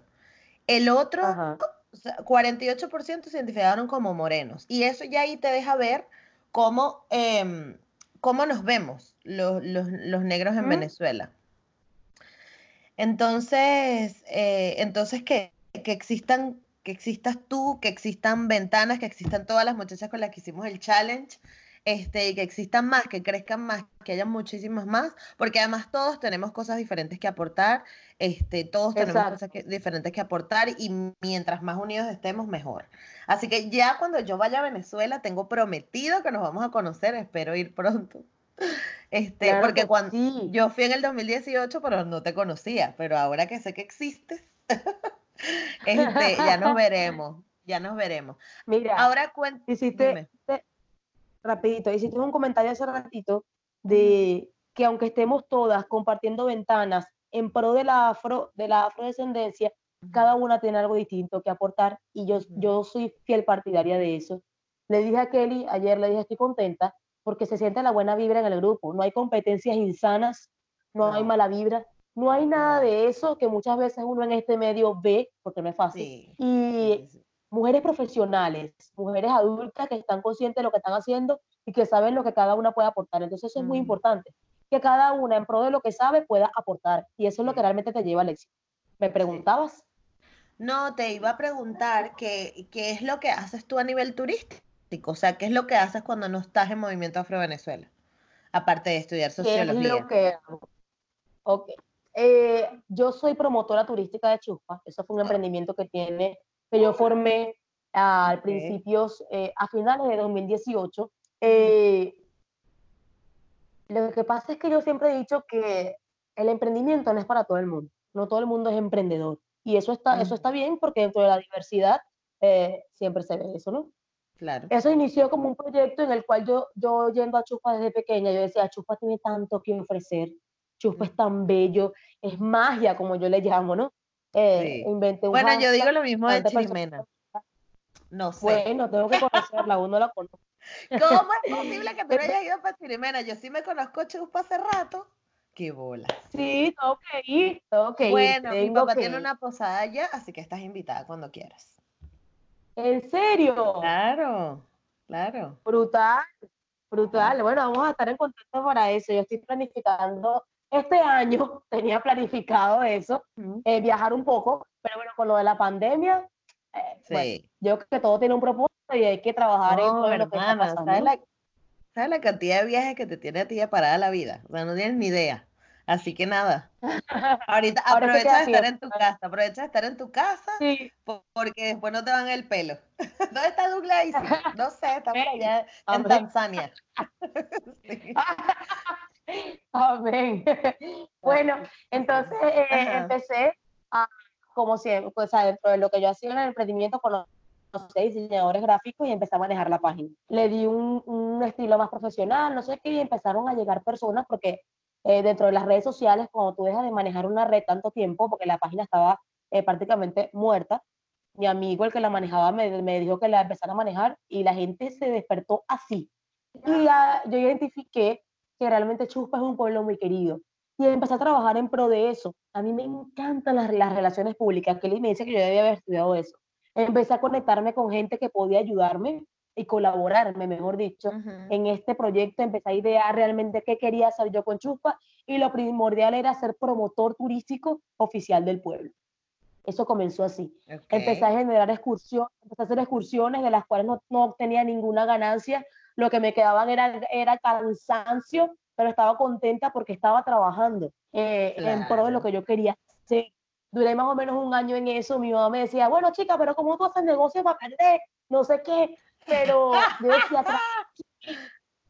El otro, 48% se identificaron como morenos. Y eso ya ahí te deja ver cómo, em, cómo nos vemos los, negros en Venezuela. Entonces, eh, entonces que, que existan, que existas tú, que existan ventanas, que existan todas las muchachas con las que hicimos el challenge, este, y que existan más, que crezcan más, que haya muchísimas más, porque además todos tenemos cosas diferentes que aportar, este, todos tenemos cosas diferentes que aportar y mientras más unidos estemos, mejor. Así que ya cuando yo vaya a Venezuela, tengo prometido que nos vamos a conocer, espero ir pronto. Este, porque cuando yo fui en el 2018, pero no te conocía, pero ahora que sé que existes, este, ya nos veremos, ya nos veremos.
Mira, ahora hiciste, rapidito, hiciste un comentario hace ratito de que aunque estemos todas compartiendo ventanas en pro de la afro, de la afrodescendencia, cada una tiene algo distinto que aportar y yo, yo soy fiel partidaria de eso. Le dije a Kelly, ayer le dije, estoy contenta porque se siente la buena vibra en el grupo. No hay competencias insanas, no, hay mala vibra, no hay nada de eso que muchas veces uno en este medio ve, porque no es fácil. Y mujeres profesionales, mujeres adultas que están conscientes de lo que están haciendo y que saben lo que cada una puede aportar. Entonces eso es muy importante, que cada una en pro de lo que sabe pueda aportar. Y eso es lo que realmente te lleva al éxito. ¿Me preguntabas?
No, te iba a preguntar qué, qué es lo que haces tú a nivel turístico. O sea, ¿qué es lo que haces cuando no estás en Movimiento Afro Venezuela? Aparte de estudiar sociología.
¿Qué es lo que hago? Ok. Eh, yo soy promotora turística de Chuspa. Eso fue un emprendimiento que tiene, que yo formé al principios, eh, a finales de 2018. Eh, lo que pasa es que yo siempre he dicho que el emprendimiento no es para todo el mundo. No todo el mundo es emprendedor. Y eso está, eso está bien porque dentro de la diversidad siempre se ve eso, ¿no? Eso inició como un proyecto en el cual yo, yo yendo a Chuspa desde pequeña, yo decía, Chuspa tiene tanto que ofrecer, Chuspa es tan bello, es magia, como yo le llamo, ¿no?
Eh, bueno, yo digo lo mismo de Chirimena. No sé.
Bueno, tengo que conocerla, uno la conoce.
¿Cómo es posible que tú no hayas ido para Chirimena? Yo sí me conozco Chuspa hace rato. Qué bola.
Sí, tengo que ir, tengo que
bueno,
ir.
mi papá tiene una posada allá, así que estás invitada cuando quieras.
¿En serio?
Claro, claro.
Brutal, brutal. Bueno, vamos a estar en contacto para eso. Yo estoy planificando, este año tenía planificado eso, eh, viajar un poco, pero bueno, con lo de la pandemia, eh,
sí.
yo creo que todo tiene un propósito y hay que trabajar en todo lo que está pasando.
¿sabes la, ¿Sabes la cantidad de viajes que te tiene a ti parada la vida? O sea, no tienes ni idea. Así que nada. Ahorita aprovecha de estar en tu casa, aprovecha de estar en tu casa
sí.
porque después no te van el pelo. ¿Dónde está Douglas? No sé, está por allá en Tanzania.
sí. Amén. Bueno, entonces eh, empecé a, como siempre, pues, dentro de lo que yo hacía en el emprendimiento con los diseñadores gráficos y empecé a manejar la página. Le di un, un estilo más profesional, no sé qué, y empezaron a llegar personas porque eh, dentro de las redes sociales, cuando tú dejas de manejar una red tanto tiempo, porque la página estaba eh, prácticamente muerta, mi amigo, el que la manejaba, me, me, dijo que la empezara a manejar y la gente se despertó así. Y yo identifiqué que realmente Chuspa es un pueblo muy querido. Y empecé a trabajar en pro de eso. A mí me encantan las, las relaciones públicas, que él me dice que yo debía haber estudiado eso. Empecé a conectarme con gente que podía ayudarme y colaborarme, mejor dicho, uh -huh. en este proyecto. Empecé a idear realmente qué quería hacer yo con Chuspa y lo primordial era ser promotor turístico oficial del pueblo. Eso comenzó así. Okay. Empecé a generar excursiones, empecé a hacer excursiones de las cuales no, no obtenía ninguna ganancia. Lo que me quedaban era, era cansancio, pero estaba contenta porque estaba trabajando eh, claro. en pro de lo que yo quería hacer. Duré más o menos un año en eso. Mi mamá me decía, bueno, chica, pero ¿cómo tú haces negocio para perder? No sé qué pero yo decía,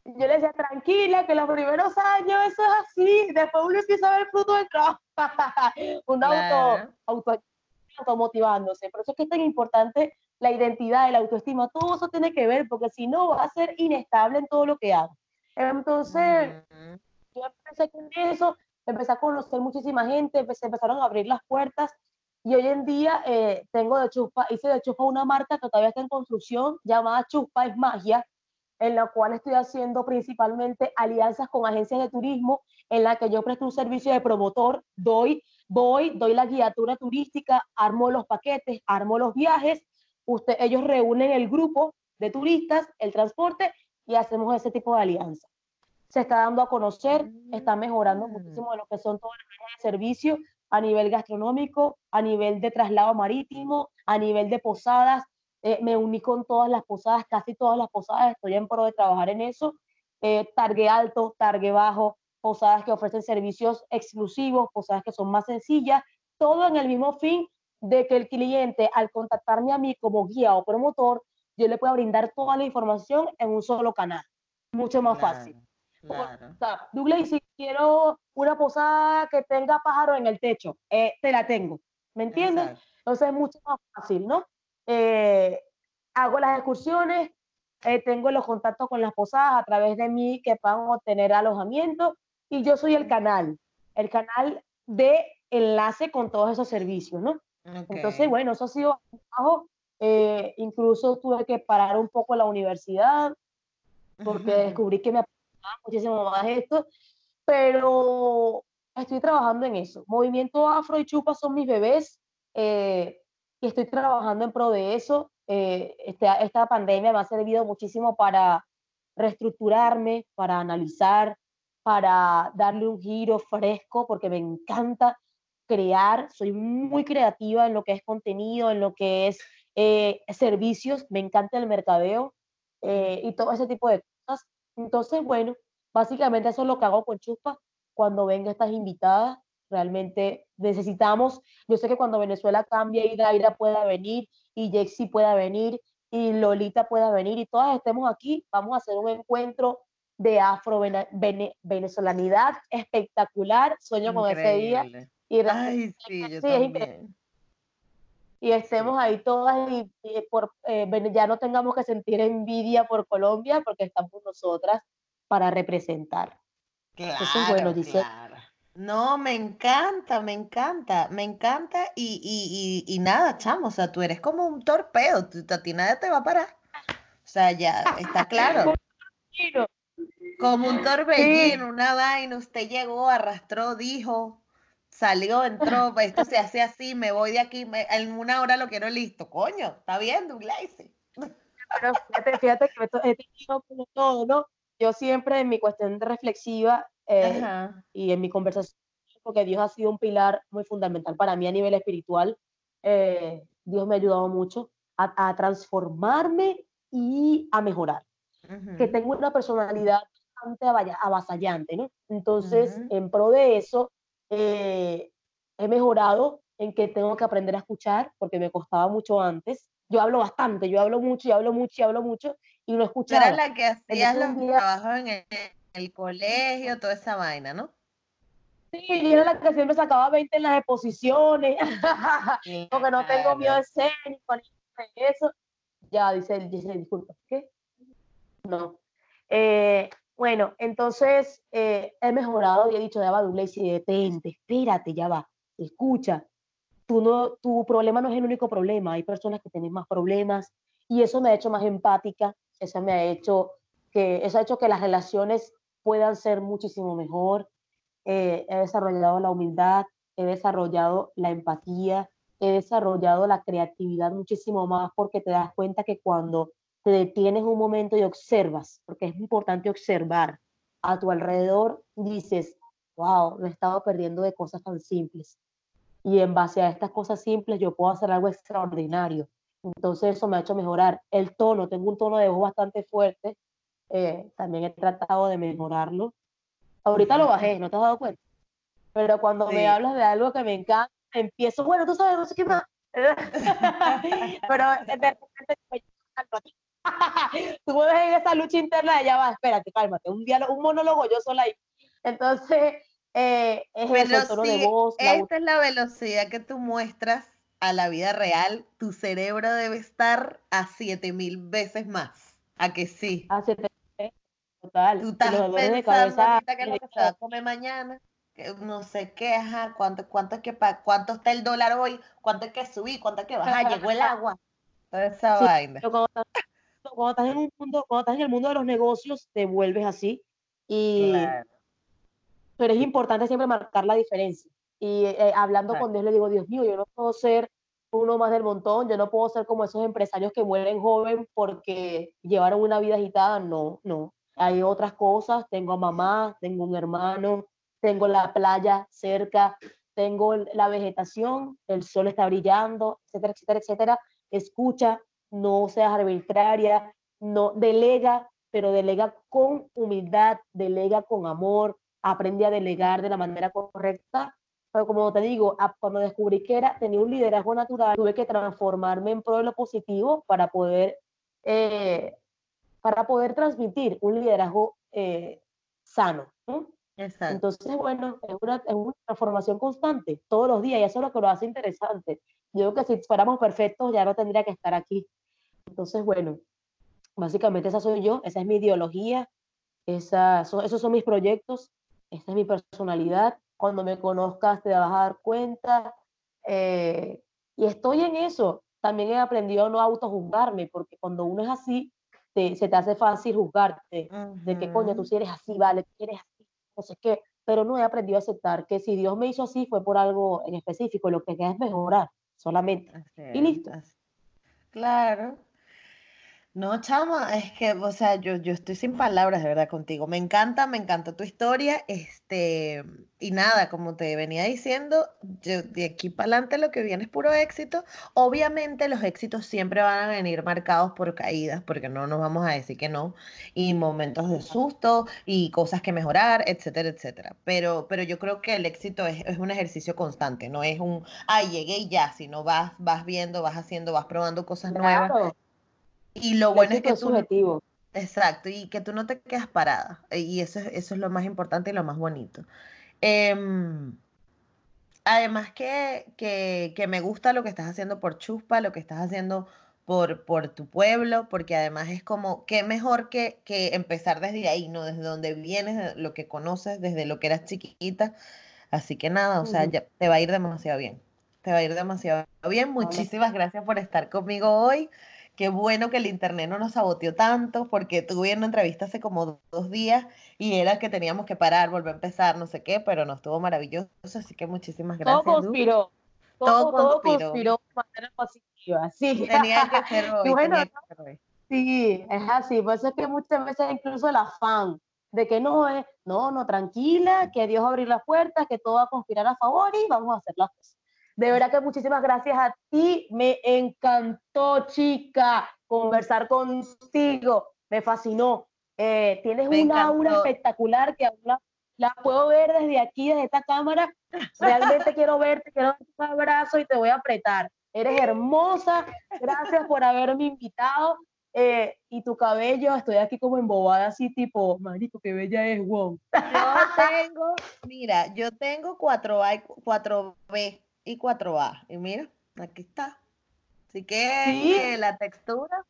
yo le decía, tranquila, que los primeros años eso es así, después uno empieza a ver el fruto del trabajo, un auto, auto, automotivándose, por eso es que es tan importante la identidad, la autoestima, todo eso tiene que ver, porque si no vas a ser inestable en todo lo que hagas. Entonces, uh -huh. yo empecé con eso, empecé a conocer muchísima gente, empecé, empezaron a abrir las puertas, y hoy en día eh, tengo de Chuspa, hice de Chuspa una marca que todavía está en construcción llamada Chuspa es Magia, en la cual estoy haciendo principalmente alianzas con agencias de turismo, en la que yo presto un servicio de promotor, doy, voy, doy la guiatura turística, armo los paquetes, armo los viajes, usted, ellos reúnen el grupo de turistas, el transporte y hacemos ese tipo de alianza. Se está dando a conocer, está mejorando muchísimo de lo que son todas las áreas de servicio, a nivel gastronómico, a nivel de traslado marítimo, a nivel de posadas. Eh, me uní con todas las posadas, casi todas las posadas, estoy en pro de trabajar en eso. Eh, targue alto, targue bajo, posadas que ofrecen servicios exclusivos, posadas que son más sencillas, todo en el mismo fin de que el cliente al contactarme a mí como guía o promotor, yo le pueda brindar toda la información en un solo canal. Mucho más
claro.
fácil.
Claro.
O sea, Douglas, si quiero una posada que tenga pájaro en el techo, eh, te la tengo, ¿me entiendes?
Exacto.
Entonces es mucho más fácil, ¿no? Eh, hago las excursiones, eh, tengo los contactos con las posadas a través de mí que puedan obtener alojamiento y yo soy el canal, el canal de enlace con todos esos servicios, ¿no?
Okay.
Entonces, bueno, eso ha sido trabajo. Eh, incluso tuve que parar un poco la universidad porque descubrí que me muchísimo más esto, pero estoy trabajando en eso. Movimiento Afro y Chupa son mis bebés eh, y estoy trabajando en pro de eso. Eh, esta, esta pandemia me ha servido muchísimo para reestructurarme, para analizar, para darle un giro fresco, porque me encanta crear, soy muy creativa en lo que es contenido, en lo que es eh, servicios, me encanta el mercadeo eh, y todo ese tipo de cosas. Entonces, bueno, básicamente eso es lo que hago con Chuspa. Cuando vengan estas invitadas, realmente necesitamos, yo sé que cuando Venezuela cambie y Daira pueda venir, y Jexi pueda venir, y Lolita pueda venir, y todas estemos aquí, vamos a hacer un encuentro de afro-venezolanidad espectacular. Sueño con ese día.
Y Ay, sí, yo sí, también.
Y estemos ahí todas y, y por, eh, ya no tengamos que sentir envidia por Colombia porque estamos nosotras para representar.
Claro, Eso es bueno, dice. Claro. No, me encanta, me encanta, me encanta y, y, y, nada, chamo, o sea, tú eres como un torpedo, a ti nadie te va a parar. O sea, ya está claro. Como un torbellino, una vaina, usted llegó, arrastró, dijo, salió, entró, esto se hace así, me voy de aquí, en una hora lo quiero listo. Coño, está bien, Douglas.
Pero fíjate, fíjate que he tenido como todo, ¿no? Yo siempre en mi cuestión reflexiva eh, y en mi conversación, porque Dios ha sido un pilar muy fundamental para mí a nivel espiritual, eh, Dios me ha ayudado mucho a, transformarme y a mejorar. Que tengo una personalidad bastante avasallante, ¿no? Entonces, en pro de eso, eh, he mejorado en que tengo que aprender a escuchar, porque me costaba mucho antes. Yo hablo bastante, yo hablo mucho y hablo mucho y hablo mucho y no escuchaba.
Era la que hacías los trabajos en el, colegio, toda esa vaina, ¿no?
Sí, yo era la que siempre sacaba 20 en las exposiciones, porque no tengo miedo escénico, eso. Ya, dice, dice disculpa, ¿qué? No. Eh, bueno, entonces eh, he mejorado he dicho, ya va, y detente, espérate, ya va, escucha. Tú no, tu problema no es el único problema, hay personas que tienen más problemas y eso me ha hecho más empática, eso me ha hecho que, eso ha hecho que las relaciones puedan ser muchísimo mejor. Eh, he desarrollado la humildad, he desarrollado la empatía, he desarrollado la creatividad muchísimo más porque te das cuenta que cuando te detienes un momento y observas, porque es importante observar a tu alrededor, dices, wow, me he estado perdiendo de cosas tan simples. Y en base a estas cosas simples yo puedo hacer algo extraordinario. Entonces eso me ha hecho mejorar. El tono, tengo un tono de voz bastante fuerte, eh, también he tratado de mejorarlo. Ahorita lo bajé, ¿no te has dado cuenta? Pero cuando me hablas de algo que me encanta, empiezo, bueno, tú sabes, no sé qué más. Pero de repente, tú me ves en esa lucha interna de ya va, espérate, cálmate, un, diálogo, un monólogo yo sola ahí. Entonces, eh, es el tono de voz.
Esta es la velocidad que tú muestras a la vida real. Tu cerebro debe estar a 7000 veces más. ¿A que sí?
A 7000 total.
Tú estás pensando de cabeza, que es lo que se va a comer mañana no sé qué, ajá, cuánto, cuánto es que cuánto está el dólar hoy, cuánto es que subí, cuánto es que baja, llegó el agua, toda esa vaina.
Cuando estás, en un mundo, cuando estás en el mundo de los negocios, te vuelves así. Y, Pero es importante siempre marcar la diferencia. Y eh, hablando con Dios, le digo, Dios mío, yo no puedo ser uno más del montón, yo no puedo ser como esos empresarios que mueren joven porque llevaron una vida agitada, no, no. Hay otras cosas, tengo a mamá, tengo un hermano, tengo la playa cerca, tengo la vegetación, el sol está brillando, etcétera, etcétera, etcétera. Escucha, no seas arbitraria, no delega, pero delega con humildad, delega con amor, aprende a delegar de la manera correcta. Pero como te digo, cuando descubrí que era, tenía un liderazgo natural, tuve que transformarme en pro de lo positivo para poder, eh, para poder transmitir un liderazgo eh, sano. Entonces, bueno, es una, es una transformación constante, todos los días, y eso es lo que lo hace interesante. Yo creo que si fuéramos perfectos ya no tendría que estar aquí. Entonces, bueno, básicamente esa soy yo, esa es mi ideología, esa, esos son mis proyectos, esa es mi personalidad. Cuando me conozcas te vas a dar cuenta. Eh, y estoy en eso. También he aprendido a no autojuzgarme, porque cuando uno es así, se te hace fácil juzgarte, de que coño, tú si eres así, vale, tú eres así no sé qué, pero no he aprendido a aceptar que si Dios me hizo así fue por algo en específico, lo que queda es mejorar solamente. y listo.
Claro. No, chama, es que, o sea, yo, yo estoy sin palabras de verdad contigo. Me encanta, me encanta tu historia. Este, y nada, como te venía diciendo, yo, de aquí para adelante lo que viene es puro éxito. Obviamente los éxitos siempre van a venir marcados por caídas, porque no nos vamos a decir que no, y momentos de susto y cosas que mejorar, etcétera, etcétera. Pero, pero yo creo que el éxito es, es un ejercicio constante, no es un, ay, llegué y ya, sino vas, vas viendo, vas haciendo, vas probando cosas nuevas y lo bueno es que
subjetivo.
Exacto, y que tú no te quedas parada. Y eso, eso es lo más importante y lo más bonito. Em, además que, que, me gusta lo que estás haciendo por Chuspa, lo que estás haciendo por, por tu pueblo, porque además es como, qué mejor que, que empezar desde ahí, ¿no? Desde donde vienes, lo que conoces, desde lo que eras chiquita. Así que nada, o sea, ya te va a ir demasiado bien. Te va a ir demasiado bien. Muchísimas gracias por estar conmigo hoy Qué bueno que el internet no nos saboteó tanto, porque tuve una entrevista hace como dos días y era que teníamos que parar, volver a empezar, no sé qué, pero no estuvo maravilloso, así que muchísimas gracias.
Todo conspiró. Todo, todo, conspiró. de manera positiva, sí.
Tenía que ser hoy.
bueno, Sí, es así, por eso es que muchas veces incluso el afán de que no es, no, no, tranquila, que Dios va a abrir las puertas, que todo va a conspirar a favor y vamos a hacer las cosas. De verdad que muchísimas gracias a ti. Me encantó, chica, conversar contigo. Me fascinó. Eh, tienes una aura espectacular que aún la, puedo ver desde aquí, desde esta cámara. Realmente quiero verte, quiero darte un abrazo y te voy a apretar. Eres hermosa. Gracias por haberme invitado. Eh, y tu cabello, estoy aquí como embobada, así tipo, marico, qué bella es, wow.
Yo tengo, mira, yo tengo 4A, 4B y 4A. Y mira, aquí está. Así que la textura.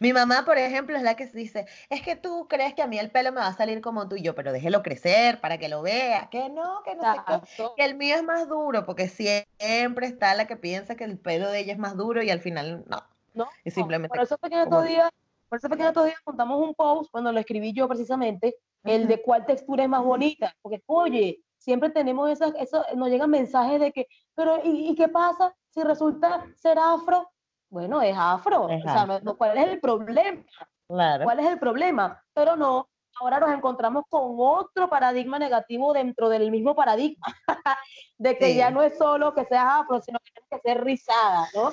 Mi mamá, por ejemplo, es la que dice, es que tú crees que a mí el pelo me va a salir como tuyo, pero déjelo crecer para que lo vea. Que no, que no sé qué. Que el mío es más duro, porque siempre está la que piensa que el pelo de ella es más duro y al final no. No, es simplemente.
Por eso pequeño estos días, por eso estos días un post, cuando lo escribí yo precisamente, el de cuál textura es más bonita. Porque, oye, siempre tenemos esas, eso, nos llegan mensajes de que, pero ¿y, qué pasa si resulta ser afro? Bueno, es afro, o sea, ¿cuál es el problema?
Claro.
¿Cuál es el problema? Pero no, ahora nos encontramos con otro paradigma negativo dentro del mismo paradigma, de que ya no es solo que seas afro, sino que tienes que ser rizada, ¿no?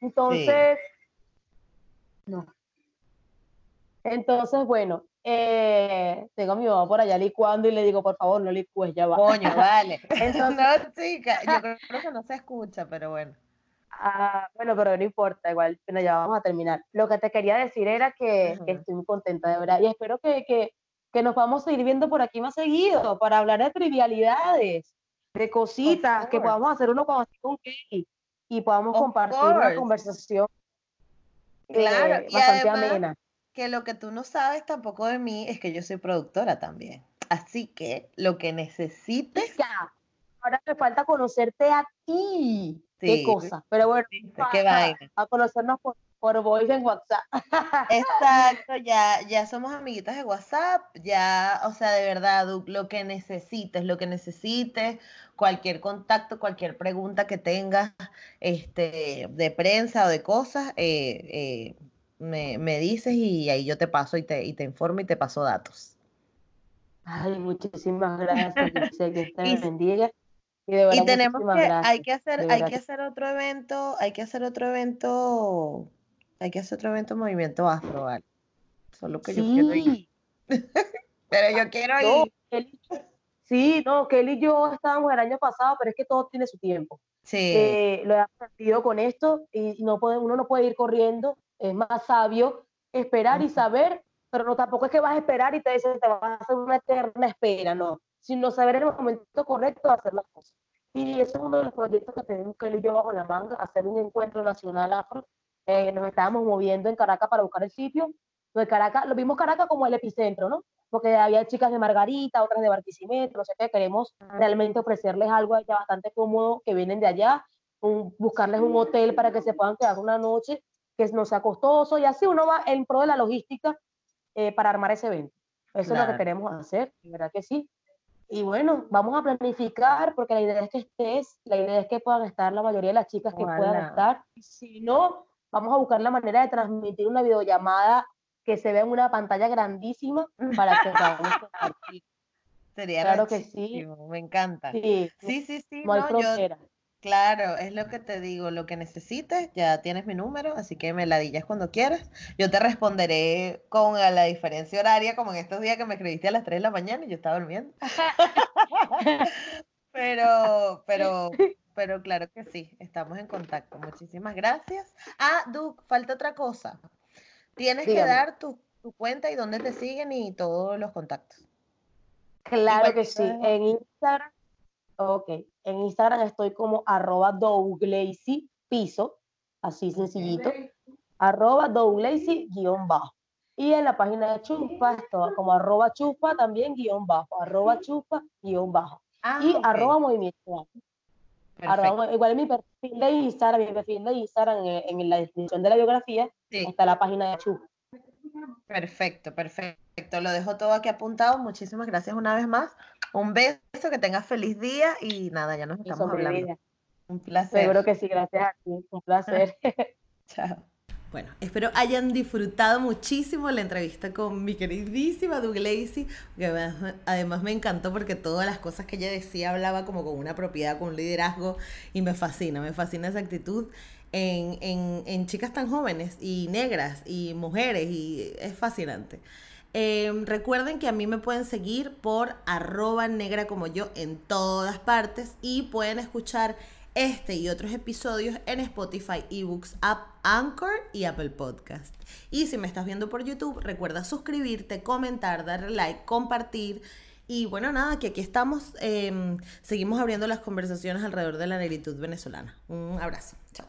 Entonces, no. Entonces, bueno, eh, tengo a mi mamá por allá licuando y le digo, por favor, no licúes, ya va.
Coño, vale. Entonces, no, chica, yo creo que no se escucha, pero bueno.
Ah, bueno, pero no importa, igual, bueno, ya vamos a terminar. Lo que te quería decir era que, estoy muy contenta, de verdad, y espero que, que, que, nos vamos a ir viendo por aquí más seguido para hablar de trivialidades, de cositas, que podamos hacer uno con, con Kelly y podamos compartir una conversación
claro, eh, bastante amena que lo que tú no sabes tampoco de mí es que yo soy productora también. Así que lo que necesites.
Ya. Ahora me falta conocerte a ti. Qué cosa. Pero bueno,
qué vaina.
A conocernos por, por voice en WhatsApp.
Exacto, ya, ya somos amiguitas de WhatsApp, ya, o sea, de verdad, lo que necesites, lo que necesites, cualquier contacto, cualquier pregunta que tengas, este, de prensa o de cosas, eh, eh, me, me, dices y ahí yo te paso y te, y te informo y te paso datos.
Ay, muchísimas gracias, que te bendiga.
Y, tenemos que, hay que hacer, hay que hacer otro evento, hay que hacer otro evento, hay que hacer otro evento movimiento afro, ¿vale? Solo que yo quiero ir. pero yo quiero ir.
sí, no, Kelly y yo estábamos el año pasado, pero es que todo tiene su tiempo.
Sí.
Eh, lo he aprendido con esto y no puede, uno no puede ir corriendo es más sabio esperar y saber, pero no tampoco es que vas a esperar y te dicen te vas a hacer una eterna espera, no, sino saber en el momento correcto hacer las cosas. Y ese es uno de los proyectos que tenemos que ir yo bajo la manga, hacer un encuentro nacional afro. Eh, nos estábamos moviendo en Caracas para buscar el sitio. Lo, de Caracas, lo vimos Caracas como el epicentro, ¿no? Porque había chicas de Margarita, otras de Barquisimeto, no sé qué. Queremos realmente ofrecerles algo allá bastante cómodo que vienen de allá, buscarles un hotel para que se puedan quedar una noche que no sea costoso y así uno va en pro de la logística eh, para armar ese evento. Eso es lo que queremos hacer, ¿verdad que sí? Y bueno, vamos a planificar porque la idea es que estés, la idea es que puedan estar la mayoría de las chicas que puedan estar. Si no, vamos a buscar la manera de transmitir una videollamada que se vea en una pantalla grandísima para que podamos compartir.
Sería claro que sí. Me encanta. Sí, sí, sí. sí
no, hay
Claro, es lo que te digo, lo que necesites, ya tienes mi número, así que me ladillas cuando quieras. Yo te responderé con la diferencia horaria, como en estos días que me escribiste a las 3 de la mañana y yo estaba durmiendo. pero, pero, pero claro que sí, estamos en contacto. Muchísimas gracias. Ah, Duke, falta otra cosa. Tienes que dar tu, tu cuenta y dónde te siguen y todos los contactos.
Claro que sí, en Instagram Ok, en Instagram estoy como arroba douglacy piso, así sencillito, arroba douglacy guion bajo. Y en la página de Chupa estoy como arroba chupa también guion bajo, arroba chupa guion bajo. Ah, y arroba movimiento. igual en mi perfil de Instagram, mi perfil de Instagram, en, la descripción de la biografía, está la página de Chu.
Perfecto, perfecto. Lo dejo todo aquí apuntado. Muchísimas gracias una vez más. Un beso, que tengas feliz día y nada, ya nos estamos hablando.
Un placer. Seguro que sí, gracias a ti. Un placer.
Chao. Bueno, espero hayan disfrutado muchísimo la entrevista con mi queridísima Doug Lacey, que además, me encantó porque todas las cosas que ella decía hablaba como con una propiedad, con un liderazgo y me fascina, me fascina esa actitud en, en, chicas tan jóvenes y negras y mujeres y es fascinante. Em, recuerden que a mí me pueden seguir por arroba negra como yo en todas partes y pueden escuchar este y otros episodios en Spotify, eBooks, App, Anchor y Apple Podcast. Y si me estás viendo por YouTube, recuerda suscribirte, comentar, darle like, compartir. Y bueno, nada, que aquí estamos. Em, seguimos abriendo las conversaciones alrededor de la negritud venezolana. Un abrazo. Chao.